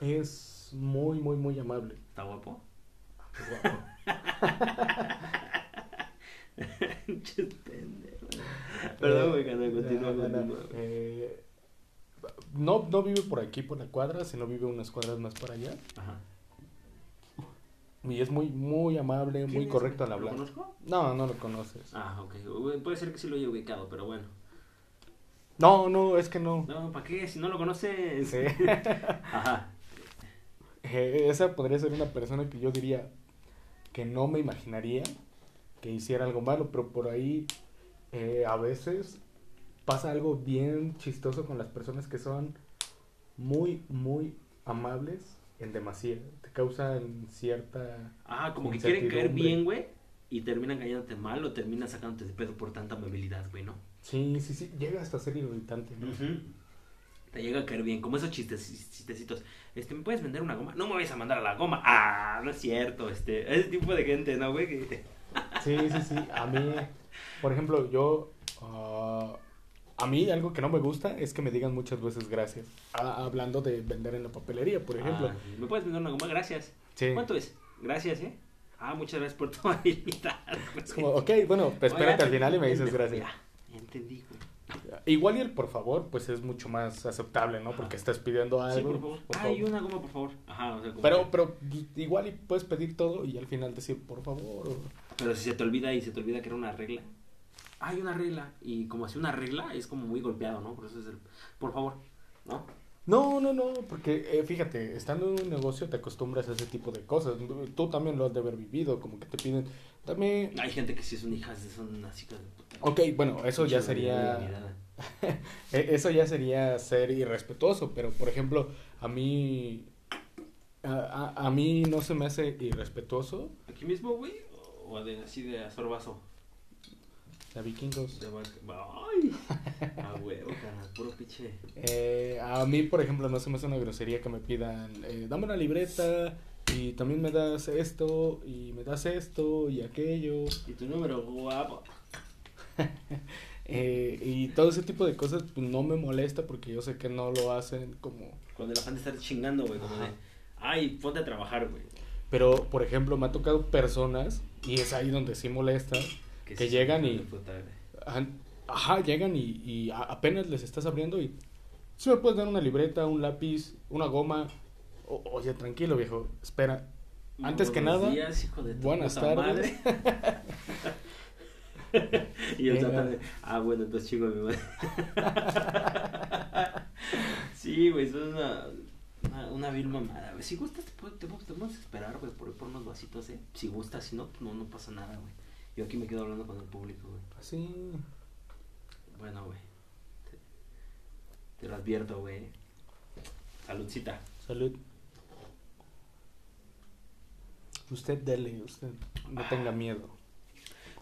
es muy, muy, muy amable. ¿Está guapo? Guapo. Perdón, güey, continúa, No, continúa. Eh, no, no vive por aquí, por la cuadra, sino vive unas cuadras más para allá. Ajá. Y es muy, muy amable, ¿Quién muy correcto al güey? ¿Lo hablar. conozco? No, no lo conoces. Ah, ok. Puede ser que sí lo haya ubicado, pero bueno. No, no, es que no. No, ¿para qué? Si no lo conoces. Sí. Ajá. Eh, esa podría ser una persona que yo diría que no me imaginaría que hiciera algo malo, pero por ahí eh, a veces pasa algo bien chistoso con las personas que son muy, muy amables en demasía. Te causan cierta... Ah, como que quieren caer bien, güey. Y terminan cayéndote mal o terminan sacándote de pedo por tanta amabilidad, güey, ¿no? Sí, sí, sí, llega hasta ser irritante. ¿no? Te llega a caer bien, como esos chistes, chistecitos. Este, ¿me puedes vender una goma? No me vayas a mandar a la goma. Ah, no es cierto, este. Ese tipo de gente, ¿no, güey? Sí, sí, sí. A mí, por ejemplo, yo... ah, a mí algo que no me gusta es que me digan muchas veces gracias. Ah, hablando de vender en la papelería, por ejemplo. Ah, ¿Me puedes vender una goma? Gracias. Sí. ¿Cuánto es? Gracias, ¿eh? Ah, muchas gracias por tu habilidad. Es como, ok, bueno, pues espérate al final y me dices gracias. Ya, ya entendí, güey. Igual y el por favor, pues es mucho más aceptable, ¿no? Porque estás pidiendo Sí, algo. por favor. por Ah, y una goma, por favor. Ajá, o sea, como Pero, que- pero pues, igual y puedes pedir todo y al final decir por favor. o- Pero si se te olvida y se te olvida que era una regla. Hay una regla. Y como así una regla es como muy golpeado, ¿no? Por eso es el. Por favor, ¿no? No, no, no, porque eh, fíjate, estando en un negocio te acostumbras a ese tipo de cosas. Tú también lo has de haber vivido, como que te piden, dame... Hay gente que sí son hijas son así hijas de puta. Ok, bueno, eso ya sería... Eh, Eso ya sería ser irrespetuoso, pero por ejemplo, a mí... A, a- a mí no se me hace irrespetuoso ¿Aquí mismo, güey? ¿O de, así de a la vikingos. De ¡Ay! Ah, huevo, carnal, puro pinche. Eh, a mí, por ejemplo, no se me hace una grosería que me pidan, eh, dame una libreta y también me das esto y me das esto y aquello. Y tu número, guapo. Eh, y todo ese tipo de cosas pues, no me molesta porque yo sé que no lo hacen como... Cuando la gente está chingando, güey, como de. Ay, ponte a trabajar, güey. Pero, por ejemplo, me ha tocado personas, y es ahí donde sí molesta, Que sí, llegan y- ajá, ajá, llegan y, y apenas les estás abriendo y... Si me puedes dar una libreta, un lápiz, una goma. O- oye, tranquilo, viejo, espera. Antes que nada, días, hijo de buenas tardes. y el de, ah, bueno, entonces chingo a mi madre. sí, güey, eso es una, una, una vil mamada, güey. Si gustas, te, podemos esperar, güey, por, por unos vasitos, ¿eh? Si gustas, si no, pues no, no pasa nada, güey. Yo aquí me quedo hablando con el público, güey. Así... Bueno, güey. Te, te lo advierto, güey. Saludcita. Salud. Usted dele, usted no tenga miedo.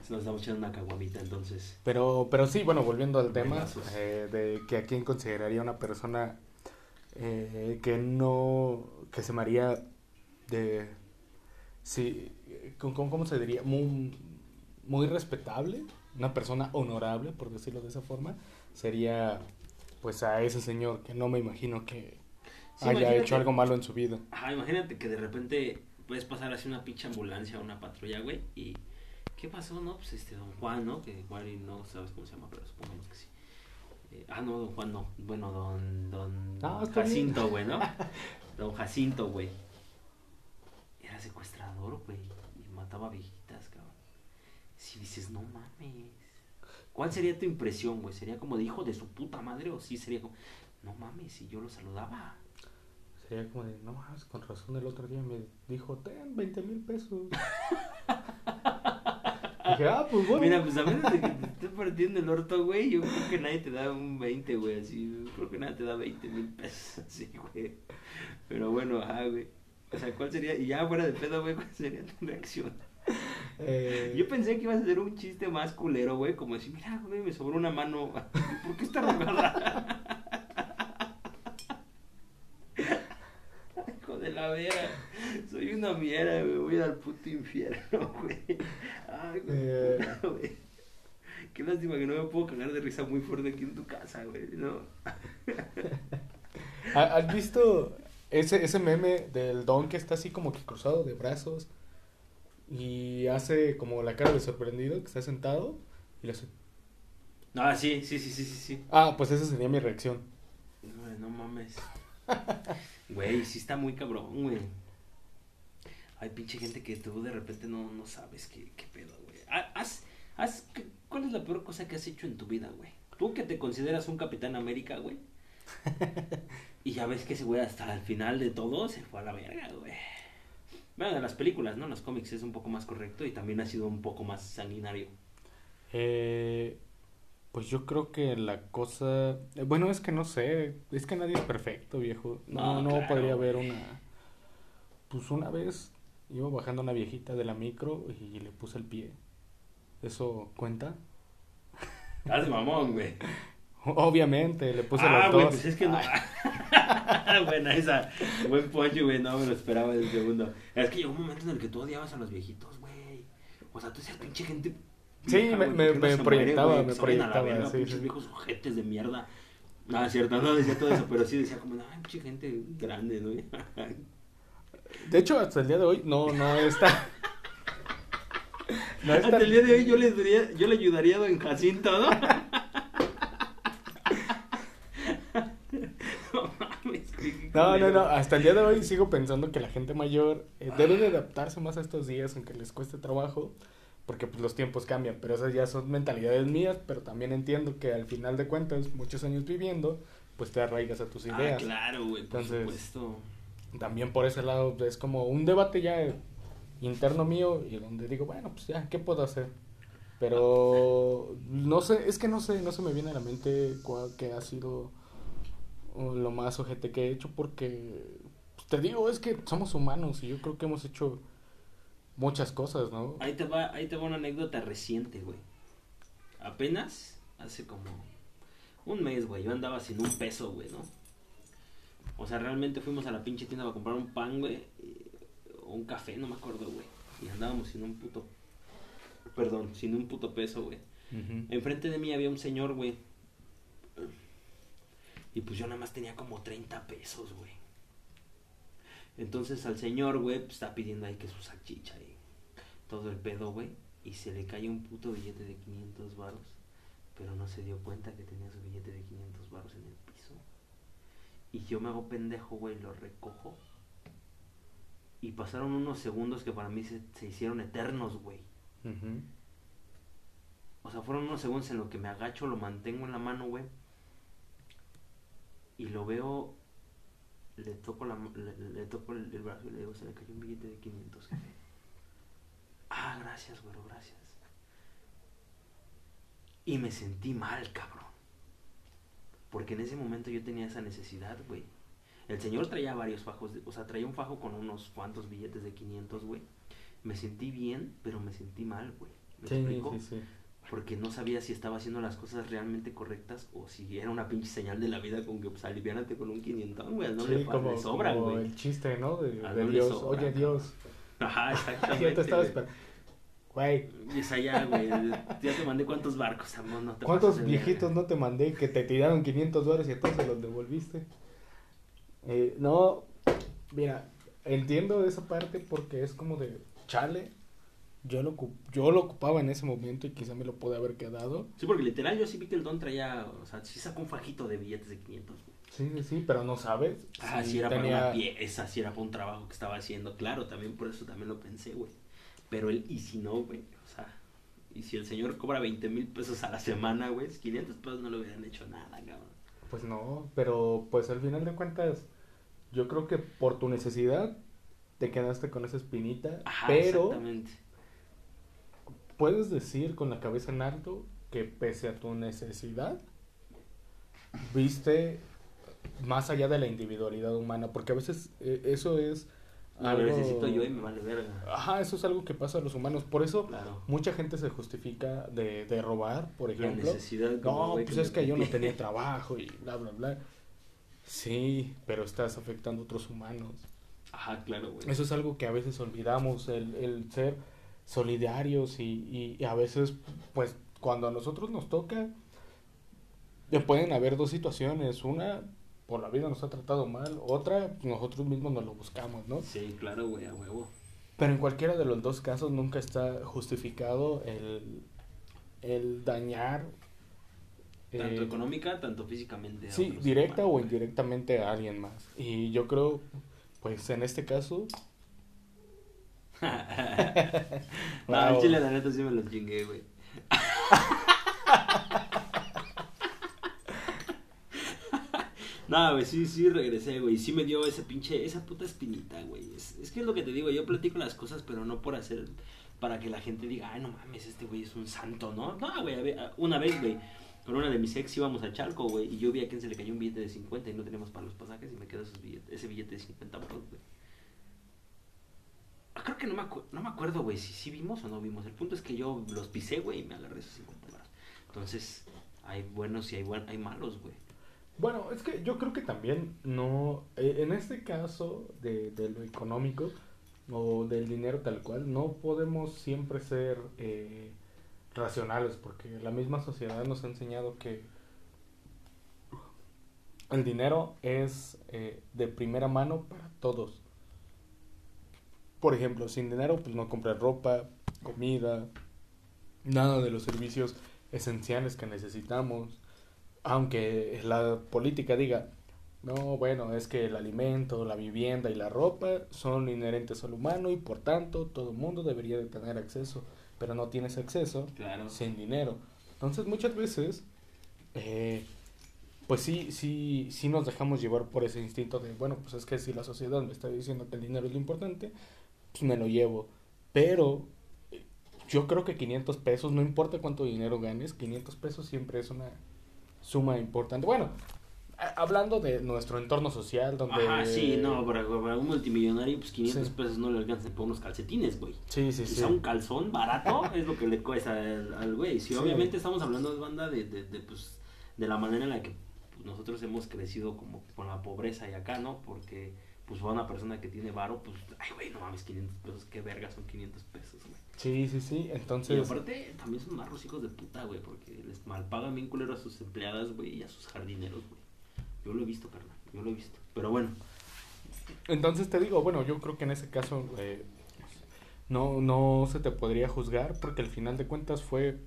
Se nos estamos echando una caguamita, entonces. Pero, pero sí, bueno, volviendo al tema eh, de que a quién consideraría una persona eh, que no, que se me haría de, sí, ¿cómo, cómo- cómo se diría? Muy, muy respetable, una persona honorable, por decirlo de esa forma, sería pues a ese señor que no me imagino que Sí, haya hecho algo malo en su vida. Ajá, imagínate que de repente puedes pasar así una pinche ambulancia o una patrulla, güey, y ¿qué pasó, no? Pues este, don Juan, ¿no? Que igual y no sabes cómo se llama, pero supongamos que sí. Eh, ah, no, don Juan no. Bueno, don, don Ah, está bien. Jacinto, güey, ¿no? Don Jacinto, güey. Era secuestrador, güey, y mataba viejitas, cabrón. Si dices, no mames. ¿Cuál sería tu impresión, güey? ¿Sería como de hijo de su puta madre o sí sería como, no mames, si yo lo saludaba? Sería como de, no más, con razón el otro día me dijo, ten 20 mil pesos. Dije, ah, pues bueno. Mira, pues a menos de que te esté partiendo el orto, güey, yo creo que nadie te da un 20, güey, así. Yo creo que nadie te da 20 mil pesos, así, güey. Pero bueno, ajá, güey. O sea, ¿cuál sería? Y ya fuera de pedo, güey, ¿cuál sería tu reacción? Eh, Yo pensé que ibas a hacer un chiste más culero, güey, como decir, mira, güey, me sobró una mano. ¿Por qué está arrugada? Hijo de la vera. Soy una miera, güey. Voy al puto infierno, güey. Ay, güey. Eh. puta, güey. Qué lástima que no me puedo cagar de risa muy fuerte aquí en tu casa, güey. No. ¿ha- ¿Has visto ese, ese meme del don que está así como que cruzado de brazos y hace como la cara de sorprendido que está sentado y le hace... Ah, sí, sí, sí, sí, sí, sí. Ah, pues esa sería mi reacción. No, no mames. Güey, sí está muy cabrón, güey. Hay pinche gente que tú de repente no, no sabes qué, qué pedo, güey. Ha- Haz, haz, ¿qué- ¿Cuál es la peor cosa que has hecho en tu vida, güey? Tú que te consideras un Capitán América, güey. Y ya ves que ese güey hasta el final de todo se fue a la verga, güey. Bueno, de las películas, ¿no? Los cómics es un poco más correcto y también ha sido un poco más sanguinario. Eh, pues yo creo que la cosa... eh, Bueno, es que no sé, es que nadie es perfecto, viejo. No, No, no claro, podría haber una... Pues una vez iba bajando una viejita de la micro y le puse el pie. ¿Eso cuenta? Estás mamón, güey. Obviamente, le puse ah, los güey, dos. pues es que no. Buena esa. Buen poncho, güey. No me lo esperaba en el segundo. Es que llegó un momento en el que tú odiabas a los viejitos, güey. O sea, tú decías pinche gente. Sí, vieja, me- güey, me- ¿por qué me muere, proyectaba, me la proyectaba, verga, sí, pinches sí. viejos ojetes de mierda. No, es cierto, no decía todo eso, pero sí decía como, ay, pinche gente grande, ¿no? De hecho, hasta el día de hoy no, no está... No está... Hasta el día de hoy yo le, daría, yo le ayudaría a don Jacinto, ¿no? no mames, qué- qué No, no, no, hasta el día de hoy sigo pensando que la gente mayor eh, debe de adaptarse más a estos días, aunque les cueste trabajo, porque pues los tiempos cambian, pero esas ya son mentalidades mías, pero también entiendo que al final de cuentas, muchos años viviendo, pues te arraigas a tus Ah, ideas. claro, güey, por Entonces, supuesto. También por ese lado es como un debate ya interno mío y donde digo, bueno, pues ya, ¿qué puedo hacer? Pero no sé, es que no sé, no se me viene a la mente cuál que ha sido lo más ojete que he hecho porque pues, te digo, es que somos humanos y yo creo que hemos hecho muchas cosas, ¿no? Ahí te va, ahí te va una anécdota reciente, güey. Apenas, hace como un mes, güey, yo andaba sin un peso, güey, ¿no? O sea, realmente fuimos a la pinche tienda para comprar un pan, güey, o un café, no me acuerdo, güey. Y andábamos sin un puto, perdón, sin un puto peso, güey. Ujú. Enfrente de mí había un señor, güey. Y pues yo nada más tenía como 30 pesos, güey. Entonces al señor, güey, pues, está pidiendo ahí que su salchicha y todo el pedo, güey. Y se le cae un puto billete de 500 varos. Pero no se dio cuenta que tenía su billete de 500 varos en el piso. Y yo me hago pendejo, güey, lo recojo. Y pasaron unos segundos que para mí se, se hicieron eternos, güey. O sea, fueron unos segundos en lo que me agacho, lo mantengo en la mano, güey. Y lo veo, le toco, la, le, le toco el, el brazo y le digo, se le cayó un billete de 500, jefe. Ah, gracias, güero, gracias. Y me sentí mal, cabrón. Porque en ese momento yo tenía esa necesidad, güey. El señor traía varios fajos, de- o sea, traía un fajo con unos cuantos billetes de 500, güey. Me sentí bien, pero me sentí mal, güey. ¿Me Sí, explico? sí, sí. Porque no sabía si estaba haciendo las cosas realmente correctas o si era una pinche señal de la vida con que pues aliviánate con un 500, güey, no Sí, le, como, le sobran, como güey. el chiste, ¿no? De, Dios, sobra, oye. Dios, Ajá, exactamente. yo te estaba esperando. Güey, es allá, güey, ya te mandé cuántos barcos, amor, no te ¿cuántos viejitos no te mandé que te tiraron 500 dólares y se los devolviste? Eh, no, mira, entiendo esa parte porque es como de, chale, yo lo, yo lo ocupaba en ese momento y quizá me lo pude haber quedado. Sí, porque literal yo sí vi que el don traía, o sea, sí sacó un fajito de billetes de 500, güey. Sí, sí, pero no sabes. Ah, si sí era tenía- para una pieza, sí era para un trabajo que estaba haciendo, claro, también por eso también lo pensé, güey. Pero el, y si no, güey, o sea, y si el señor cobra 20 mil pesos a la semana, güey, 500 pesos no le hubieran hecho nada, cabrón. Pues no, pero pues al final de cuentas, yo creo que por tu necesidad te quedaste con esa espinita, Ajá, pero exactamente. Puedes decir con la cabeza en alto que pese a tu necesidad, viste más allá de la individualidad humana, porque a veces eh, eso es No lo necesito yo y me vale verga. Ajá, eso es algo que pasa a los humanos, por eso Claro. mucha gente se justifica de, de robar, por La ejemplo. necesidad como, No, pues es que yo no tenía trabajo y bla, bla, bla. Sí, pero estás afectando a otros humanos. Ajá, claro, güey. Eso es algo que a veces olvidamos, el, el ser solidarios y, y- a veces, pues, cuando a nosotros nos toca, eh, pueden haber dos situaciones. Una, por la vida nos ha tratado mal. Otra, nosotros mismos nos lo buscamos, ¿no? Sí, claro, güey, a huevo. Pero en cualquiera de los dos casos nunca está justificado el, el dañar. Tanto eh, económica, tanto físicamente. a Sí, directa o indirectamente a alguien más. Y yo creo, pues en este caso, no, el chile, la neta, sí me lo chingué, güey. No, güey, sí, sí regresé, güey. Sí me dio ese pinche, esa puta espinita, güey. Es, es que es lo que te digo, yo platico las cosas, pero no por hacer, para que la gente diga, ay, no mames, este güey es un santo, ¿no? No, güey, una vez, güey, con una de mis ex íbamos a Chalco, güey, y yo vi a quien se le cayó un billete de 50 y no teníamos para los pasajes y me quedó esos billetes- ese billete de 50 baros, güey. Creo que no me, acu- no me acuerdo, güey, si sí vimos o no vimos. El punto es que yo los pisé, güey, y me agarré esos 50 baros. Entonces, hay buenos y hay, buen, hay malos, güey. bueno, es que yo creo que también no, eh, en este caso de, de lo económico o del dinero tal cual, no podemos siempre ser eh, racionales porque la misma sociedad nos ha enseñado que el dinero es eh, de primera mano para todos. Por ejemplo, sin dinero pues no compras ropa, comida, nada de los servicios esenciales que necesitamos. Aunque la política diga, no, bueno, es que el alimento, la vivienda y la ropa son inherentes al humano y por tanto todo el mundo debería de tener acceso, pero no tienes acceso Claro. sin dinero. Entonces muchas veces, eh, pues sí, sí, sí nos dejamos llevar por ese instinto de, bueno, pues es que si la sociedad me está diciendo que el dinero es lo importante, pues me lo llevo. Pero yo creo que 500 pesos, no importa cuánto dinero ganes, 500 pesos siempre es una suma importante. Bueno, a- hablando de nuestro entorno social, donde... Ajá, sí, no, para, para un multimillonario, pues 500 Sí. pesos no le alcanzan por unos calcetines, güey. Sí, sí, sí. Quizá un calzón barato es lo que le cuesta al, al güey. Si Sí. obviamente estamos hablando de banda de, de, de, pues, de la manera en la que nosotros hemos crecido como con la pobreza y acá, ¿no? Porque pues va una persona que tiene varo, pues, ay, güey, no mames, 500 pesos, qué verga son 500 pesos, güey. Sí, sí, sí. Y Entonces... aparte, también son marros hijos de puta, güey, porque les malpagan bien culero a sus empleadas, güey, y a sus jardineros, güey. Yo lo he visto, carnal, yo lo he visto. Pero bueno, Entonces te digo, bueno, yo creo que en ese caso eh, no, no se te podría juzgar porque al final de cuentas fue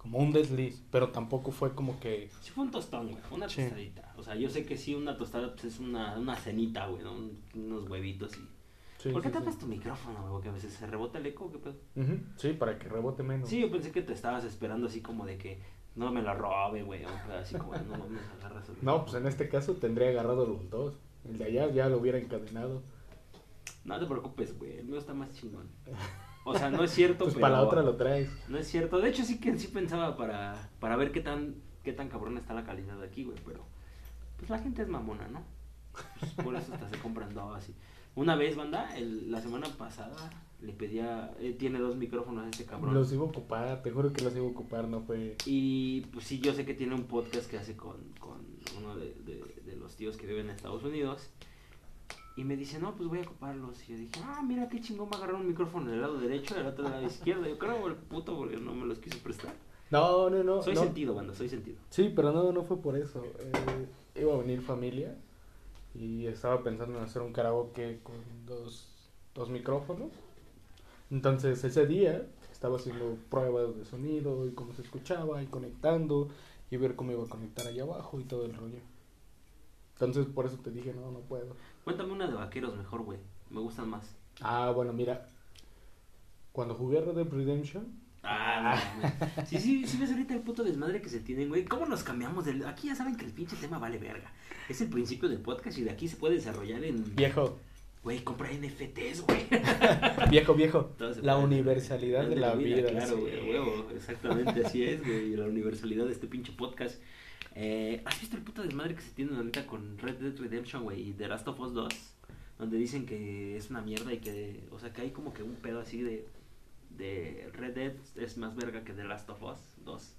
como un desliz, pero tampoco fue como que... sí fue un tostón, güey, una Sí. tostadita. O sea, yo sé que sí, una tostada pues, es una, una cenita, güey, ¿no? Un- unos huevitos y... Sí, ¿Por qué sí, tapas tu micrófono, güey? Porque a veces se rebota el eco, ¿qué pedo? Sí, para que rebote menos. Sí, yo pensé que te estabas esperando así como de que no me la robe, güey, o así como no mames, agarras el No, pues en este caso tendría agarrado los dos. El de allá ya lo hubiera encadenado. No te preocupes, güey, el mío está más chingón. O sea, no es cierto, Pues pero... para la otra lo traes. No es cierto. De hecho, sí que sí pensaba para, para ver qué tan, qué tan cabrón está la calidad de aquí, güey. Pero, pues la gente es mamona, ¿no? Pues, por eso hasta se compran así. Una vez, banda, el- la semana pasada le pedía, eh, tiene dos micrófonos este cabrón. Los iba a ocupar, te juro que los iba a ocupar, no fue... Y pues sí, yo sé que tiene un podcast que hace con, con uno de, de- de los tíos que viven en Estados Unidos. Y me dice, no, pues voy a ocuparlos. Y yo dije, ah, mira qué chingón, va a agarrar un micrófono del lado derecho y el otro del lado izquierdo. Yo creo, el puto, porque no me los quiso prestar. No, no, no. Soy no. sentido, banda, soy sentido. Sí, pero no, no fue por eso. Eh, iba a venir familia y estaba pensando en hacer un karaoke con dos, dos micrófonos. Entonces ese día estaba haciendo pruebas de sonido y cómo se escuchaba y conectando y ver cómo iba a conectar allá abajo y todo el rollo. Entonces por eso te dije, no, no puedo. Cuéntame una de vaqueros mejor, güey. Me gustan más. Ah, bueno, mira. Cuando jugué Red Dead Redemption, Ah, no, mames. Sí, sí, sí ves ahorita el puto desmadre que se tienen, güey. ¿Cómo nos cambiamos del... Aquí ya saben que el pinche tema vale verga. Es el principio del podcast y de aquí se puede desarrollar en... viejo, Güey, compra NFTs, güey. viejo, viejo, la universalidad de la vida. Claro, sí. güey, huevo. Exactamente, así es, güey. La universalidad de este pinche podcast. Eh, ¿Has visto el puto desmadre que se tiene ahorita con Red Dead Redemption, güey, y The Last of Us 2? Donde dicen que es una mierda y que, o sea, que hay como que un pedo así de, de Red Dead es más verga que The Last of Us 2.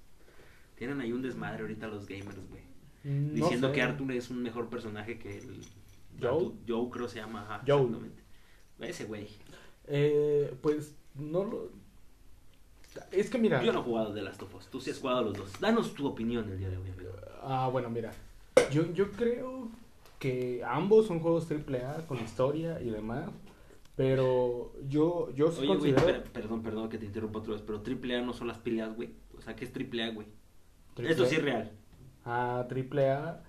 Tienen ahí un desmadre ahorita los gamers, güey. Mm, no Diciendo sé. que Arthur es un mejor personaje que el... Joel. Joe creo se llama, ajá, exactamente. Ese güey. Eh, pues no lo. Es que mira. Yo no he jugado The Last of Us, tú sí has jugado los dos. Danos tu opinión el día de hoy, amigo. Ah, bueno, mira. Yo, yo creo que ambos son juegos AAA con historia y demás. Pero yo, yo sí Oye, considero... perdón, perdón que te interrumpa otra vez, pero triple A no son las peleas, güey. O sea, ¿qué es triple A, güey? Esto sí es real. a triple A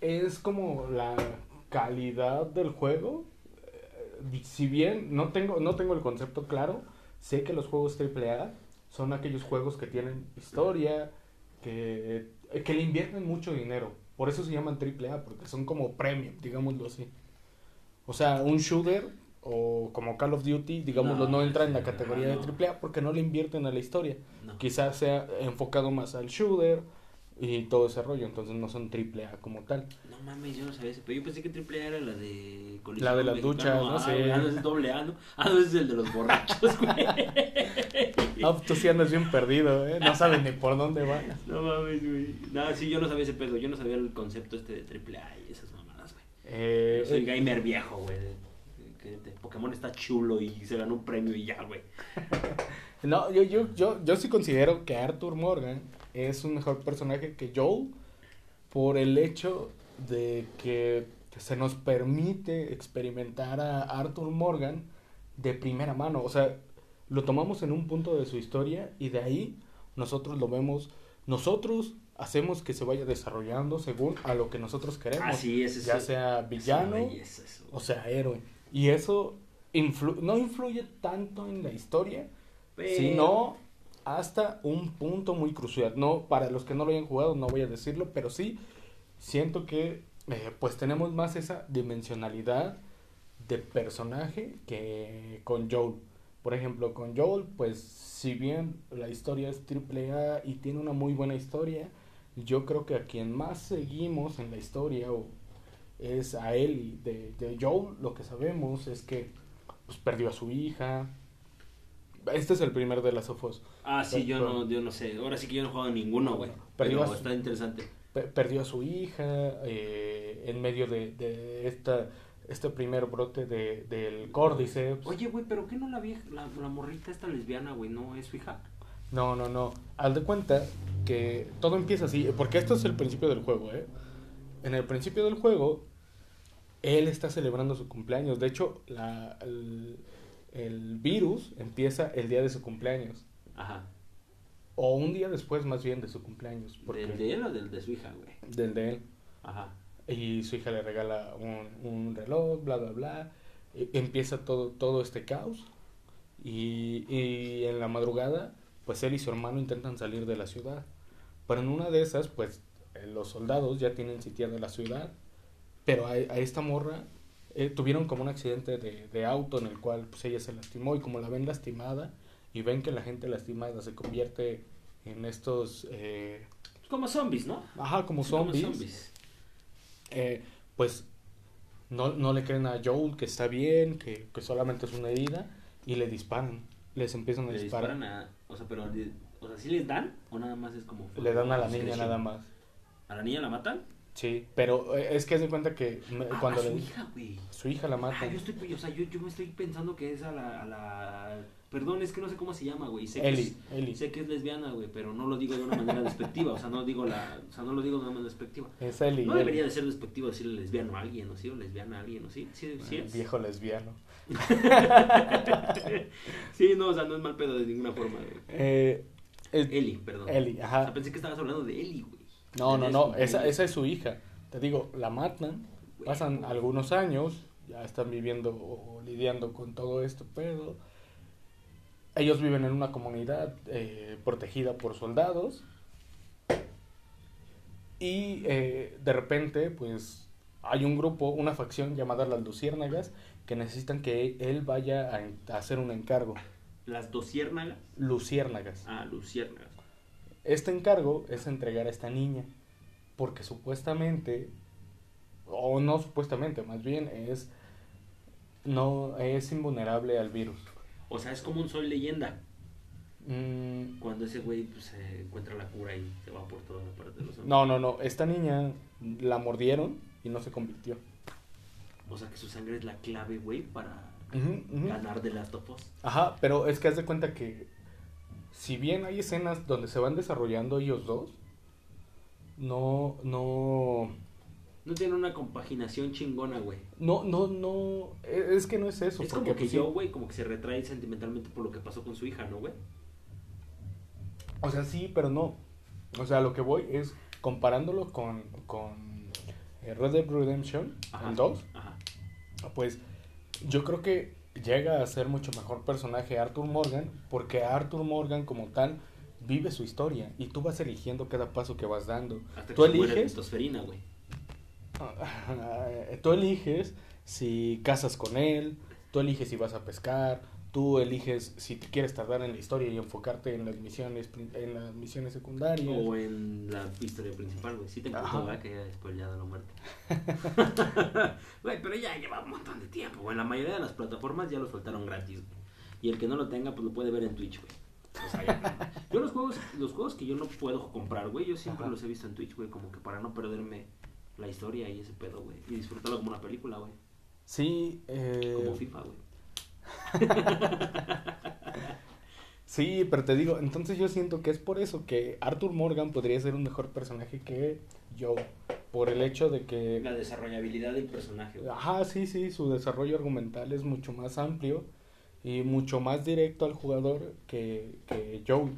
es como la calidad del juego. Si bien no tengo, no tengo el concepto claro, sé que los juegos triple A son aquellos juegos que tienen historia, que, eh, que le invierten mucho dinero. Por eso se llaman triple A, porque son como premium, digámoslo así. O sea, un shooter o como Call of Duty, digámoslo, no, No, entra en la categoría de no. triple A porque no le invierten a la historia No. quizás sea enfocado más al shooter y todo ese rollo, entonces no son triple A como tal. No mames, yo no sabía ese, pero yo pensé que triple A era la de La de las Mexicano. duchas, ¿no? Ah, güey, Ah, no, es doble A, ¿no? Ah, no, es el de los borrachos, güey. Ah, tú sí andas bien perdido, ¿eh? No sabes ni por dónde vas. No mames, güey. No, sí, yo no sabía ese pedo. Yo no sabía el concepto este de triple A y esas mamadas, güey. Eh, Yo soy eh, gamer viejo, güey. Pokémon está chulo y se ganó un premio y ya, güey. no, yo, yo, yo, yo sí considero que Arthur Morgan es un mejor personaje que Joel por el hecho de que se nos permite experimentar a Arthur Morgan de primera mano. O sea, lo tomamos en un punto de su historia y de ahí nosotros lo vemos, nosotros hacemos que se vaya desarrollando según a lo que nosotros queremos. Así es, ya sea villano o sea héroe. Y eso influ- no influye tanto en la historia, Pero- sino hasta un punto muy crucial. No, para los que no lo hayan jugado, no voy a decirlo, pero sí siento que eh, pues tenemos más esa dimensionalidad de personaje que con Joel. Por ejemplo, con Joel, pues si bien la historia es triple A y tiene una muy buena historia, yo creo que a quien más seguimos en la historia es a él de, de Joel, lo que sabemos es que pues, perdió a su hija. Este es el primer de las sofos. Ah, sí, yo Pero- no, yo no sé. Ahora sí que yo no he jugado ninguno, güey. Pero ibas- está interesante. Pe- perdió a su hija eh, en medio de, de esta, este primer brote de, del Cordyceps. Oye, güey, pero ¿qué no la vieja, la, la morrita esta lesbiana, güey, no es su hija? No, no, no. Haz de cuenta que todo empieza así, porque esto es el principio del juego, ¿eh? En el principio del juego, él está celebrando su cumpleaños. De hecho, la, el, el virus empieza el día de su cumpleaños. Ajá. O un día después, más bien, de su cumpleaños. Porque ¿Del de él o del de su hija, güey? Del de él. Ajá. y su hija le regala un, un reloj, bla, bla, bla. E- empieza todo, todo este caos. Y, y en la madrugada, pues él y su hermano intentan salir de la ciudad. Pero en una de esas, pues eh, los soldados ya tienen sitiada la ciudad. Pero a, a esta morra eh, tuvieron como un accidente de, de auto en el cual pues ella se lastimó. Y como la ven lastimada y ven que la gente lastimada se convierte en estos... eh, Como zombies, ¿no? ajá, como zombies eh, pues no, no le creen a Joel que está bien, que, que solamente es una herida y le disparan, les empiezan a Le disparar. disparan a... O sea, pero... O sea, ¿sí les dan? ¿O nada más es como... Le dan a la niña nada más. ¿A la niña la matan? Sí, pero eh, es que haz de cuenta que Ah, cuando a su le- hija, güey. su hija la mata. Ah, yo estoy... O sea, yo, yo me estoy pensando que es a la... A la... Perdón, es que no sé cómo se llama, güey. Sé que Eli, es- Eli. Sé que es lesbiana, güey, pero no lo digo de una manera despectiva, o sea, no digo la, o sea, no lo digo de una manera despectiva. Es Eli. No Eli. debería de ser despectivo decirle lesbiano a alguien, ¿o sí? O lesbiana a alguien, ¿o sí? Sí, sí es. Viejo lesbiano. sí, no, o sea, no es mal pedo de ninguna forma, güey. Eh, es- Eli, perdón. Eli, O sea, ajá. pensé que estabas hablando de Eli, güey. No, no, no, esa, esa es su hija. Te digo, la matan, pasan algunos años, ya están viviendo o, lidiando con todo esto, pero ellos viven en una comunidad eh, protegida por soldados y eh, de repente pues hay un grupo, una facción llamada las Luciérnagas que necesitan que él vaya a, hacer un encargo. Las dosiérnagas. Luciérnagas. Ah, luciérnagas. Este encargo es entregar a esta niña, porque supuestamente, o no supuestamente, más bien es no es invulnerable al virus. O sea, es como un soy leyenda. Mm, Cuando ese güey pues, se encuentra la cura y se va por toda la parte de los no, no, no. Esta niña la mordieron y no se convirtió. O sea, que su sangre es la clave, güey, para ganar de Last of Us. Ajá, pero es que haz de cuenta que si bien hay escenas donde se van desarrollando ellos dos, no, no, No tiene una compaginación chingona, güey. No, no, no. e- Es que no es eso. Es porque, como que pues, yo, güey, como que se retrae sentimentalmente por lo que pasó con su hija, ¿no, güey? O sea, sí, pero no. O sea, lo que voy es comparándolo con, con eh, Red Dead Redemption, Ajá. el 2. Ajá. Pues yo creo que llega a ser mucho mejor personaje Arthur Morgan, porque Arthur Morgan como tal vive su historia y tú vas eligiendo cada paso que vas dando. Hasta que Tú de eliges, güey. tú eliges si casas con él, tú eliges si vas a pescar, tú eliges si te quieres tardar en la historia y enfocarte en las misiones en las misiones secundarias. O en la historia principal, güey. Sí te encuentro, ¿verdad? Que ya he spoileado la muerte. Güey, pero ya lleva un montón de tiempo, güey. La mayoría de las plataformas ya lo soltaron gratis, güey. Y el que no lo tenga, pues lo puede ver en Twitch, güey. O sea, ya- yo los juegos, los juegos que yo no puedo comprar, güey, yo siempre Ajá. los he visto en Twitch, güey, como que para no perderme la historia y ese pedo, güey. Y disfrutarlo como una película, güey. Sí, eh, Como FIFA, güey. Sí, pero te digo, entonces yo siento que es por eso que Arthur Morgan podría ser un mejor personaje que yo, por el hecho de que La desarrollabilidad del personaje, güey. Ajá, sí, sí, su desarrollo argumental es mucho más amplio y mucho más directo al jugador que, que Joe.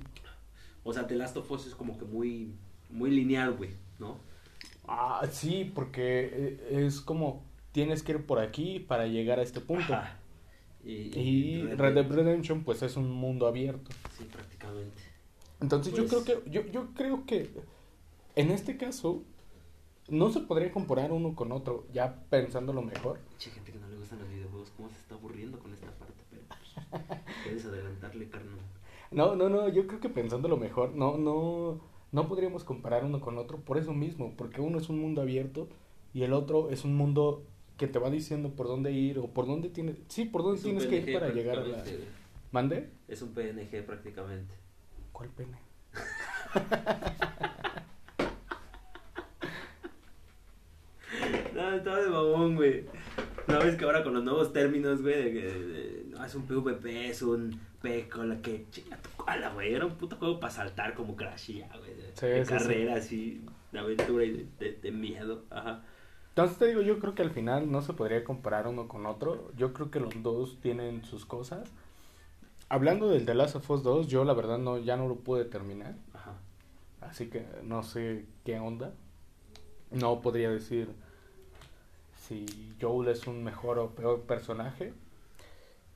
O sea, The Last of Us es como que muy, muy lineal, güey, ¿no? Ah, sí, porque eh, es como tienes que ir por aquí para llegar a este punto. Ajá. Y, Y Red Dead Redemption pues es un mundo abierto. Sí, prácticamente. Entonces yo Pues- creo que yo, yo creo que en este caso no se podría comparar uno con otro, ya pensándolo mejor. Che, gente que no le gustan los videojuegos, ¿cómo se está aburriendo con esta parte? Pero pues, puedes adelantarle, carnal. No, no, no, yo creo que pensándolo mejor, no, no, no podríamos comparar uno con otro por eso mismo, porque uno es un mundo abierto y el otro es un mundo que te va diciendo por dónde ir o por dónde tienes, sí, por dónde Es tienes que ir para llegar a la... ¿Mande? Es un PNG prácticamente. ¿Cuál pene? No, estaba de babón, güey. No ves que ahora con los nuevos términos, güey, de que no, es un PvP, es un la que chinga tu cola, güey. Era un puto juego para saltar como Crash y ya, güey. De, Sí, de sí, carrera, así, de aventura y de, de- de miedo. Ajá. Entonces te digo, yo creo que al final no se podría comparar uno con otro. Yo creo que los dos tienen sus cosas. Hablando del The Last of Us 2, yo la verdad no ya no lo pude terminar. Ajá. Así que no sé qué onda. No podría decir si Joel es un mejor o peor personaje.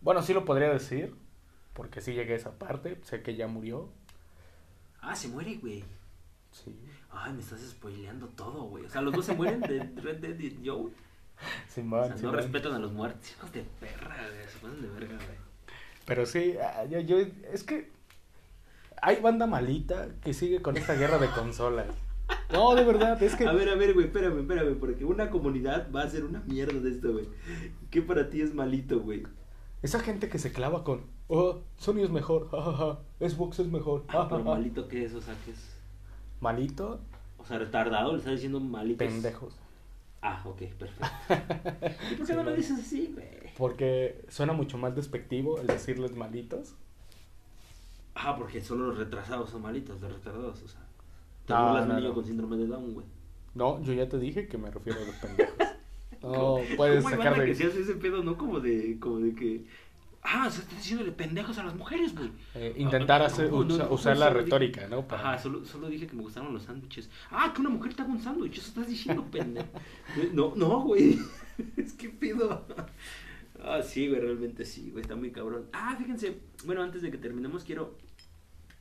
Bueno, sí lo podría decir, porque sí llegué a esa parte. Sé que ya murió. Ah, se muere, güey. Sí. Ay, me estás spoileando todo, güey. O sea, los dos se mueren de Red Dead y Joe. Simón, O sea, no respetan a los muertos. Hijos de perra, güey. Se pasan de verga, güey. Pero sí, ah, yo, yo- es que hay banda malita que sigue con esta guerra de consolas. No, de verdad, es que... A ver, a ver, güey, espérame, espérame, porque una comunidad va a hacer una mierda de esto, güey. ¿Qué para ti es malito, güey? Esa gente que se clava con, oh, Sony es mejor, jajaja, Xbox es mejor, Ah, jajaja". pero malito, ¿qué es? O sea, ¿qué es? Malito, O sea, retardado, le estás diciendo malito. pendejos. Ah, ok, perfecto. ¿Y por qué no lo dices así, güey? Porque suena mucho más despectivo el decirles malitos. Ah, porque solo los retrasados son malitos, los retardados, o sea. Te No, burlas de no, un niño no. con síndrome de Down, güey. No, yo ya te dije que me refiero a los pendejos. No, ¿Cómo- puedes sacar de... que se hace ese pedo, no? Como de, como de que... Ah, se está diciéndole pendejos a las mujeres, güey. eh, intentar Ah, hacer, no, no, usa- no, usar la dije- retórica, ¿no? Para- Ajá, solo, solo dije que me gustaron los sándwiches. Ah, que una mujer te haga un sándwich, eso estás diciendo, pendejo. No, no, güey. Es que pedo. Ah, sí, güey, realmente sí, güey, está muy cabrón. Ah, fíjense, bueno, antes de que terminemos, quiero.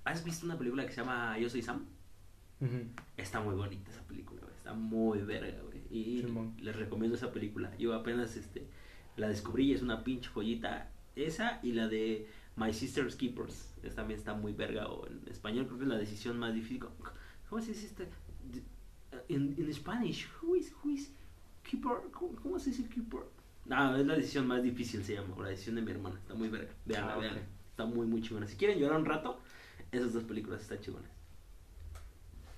¿Has visto una película que se llama Yo soy Sam? Está muy bonita esa película, güey. Está muy verga, güey. Y les recomiendo esa película. Yo apenas este la descubrí y es una pinche joyita. Esa y la de My Sister's Keepers. Esta también está muy verga. O en español creo que es la decisión más difícil. ¿Cómo- ¿Cómo se dice esta? En en Spanish, who is, who is keeper? ¿Cómo, cómo se dice keeper? No, es la decisión más difícil se llama. O la decisión de mi hermana. Está muy verga. Veanla, Ah, veanla. Está muy, muy chingona. Si quieren llorar un rato, esas dos películas están chingonas.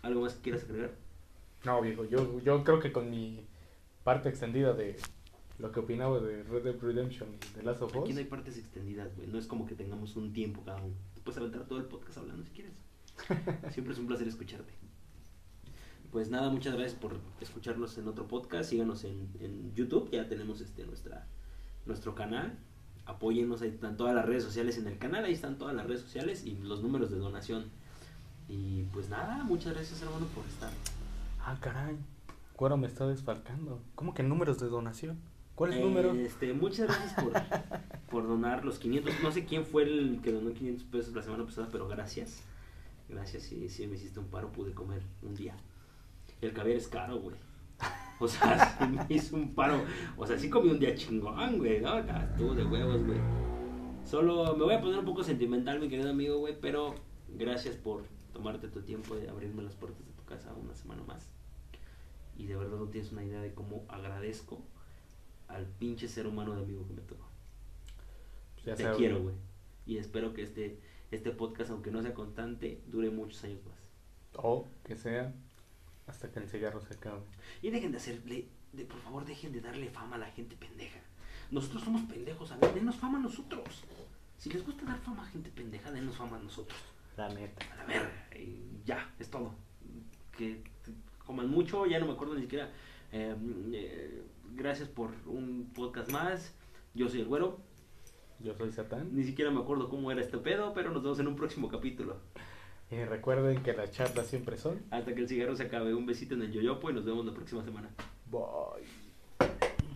¿Algo más que quieras agregar? No, viejo, yo, yo creo que con mi parte extendida de lo que opinaba de Red Dead Redemption y de Last of Us, Aquí no hay partes extendidas, güey. No es como que tengamos un tiempo cada uno. Tú puedes aventar todo el podcast hablando si quieres. Siempre es un placer escucharte. pues nada, muchas gracias por escucharnos en otro podcast. Síganos en, en YouTube, ya tenemos este nuestra nuestro canal. Apóyennos, ahí están todas las redes sociales en el canal, ahí están todas las redes sociales y los números de donación. Y pues nada, muchas gracias hermano por estar. Ah, caray. Cuero me está desfalcando. ¿Cómo que números de donación? ¿Cuál es el Eh, número? Este, muchas gracias por, por donar los 500. No sé quién fue el que donó 500 pesos la semana pasada, pero gracias. Gracias, sí, sí me hiciste un paro, pude comer un día. El caviar es caro, güey. O sea, sí me hizo un paro. O sea, sí comí un día chingón, güey. No, estuvo de huevos, güey. Solo me voy a poner un poco sentimental, mi querido amigo, güey, pero gracias por tomarte tu tiempo de abrirme las puertas de tu casa una semana más. Y de verdad no tienes una idea de cómo agradezco al pinche ser humano de amigo que me tocó. Ya Te quiero, güey. Y espero que este, este podcast, aunque no sea constante, dure muchos años más. O que sea hasta que el cigarro se acabe. Y dejen de hacerle, de, por favor, dejen de darle fama a la gente pendeja. Nosotros somos pendejos, a ver, denos fama a nosotros. Si les gusta dar fama a gente pendeja, denos fama a nosotros. La neta. A la verga, y ya, es todo. Que coman mucho, ya no me acuerdo ni siquiera. Eh, eh, gracias por un podcast más. Yo soy el güero. Yo soy Satán. Ni siquiera me acuerdo cómo era este pedo, pero nos vemos en un próximo capítulo. Y recuerden que las charlas siempre son. Hasta que el cigarro se acabe. Un besito en el yoyopo y nos vemos la próxima semana. Bye.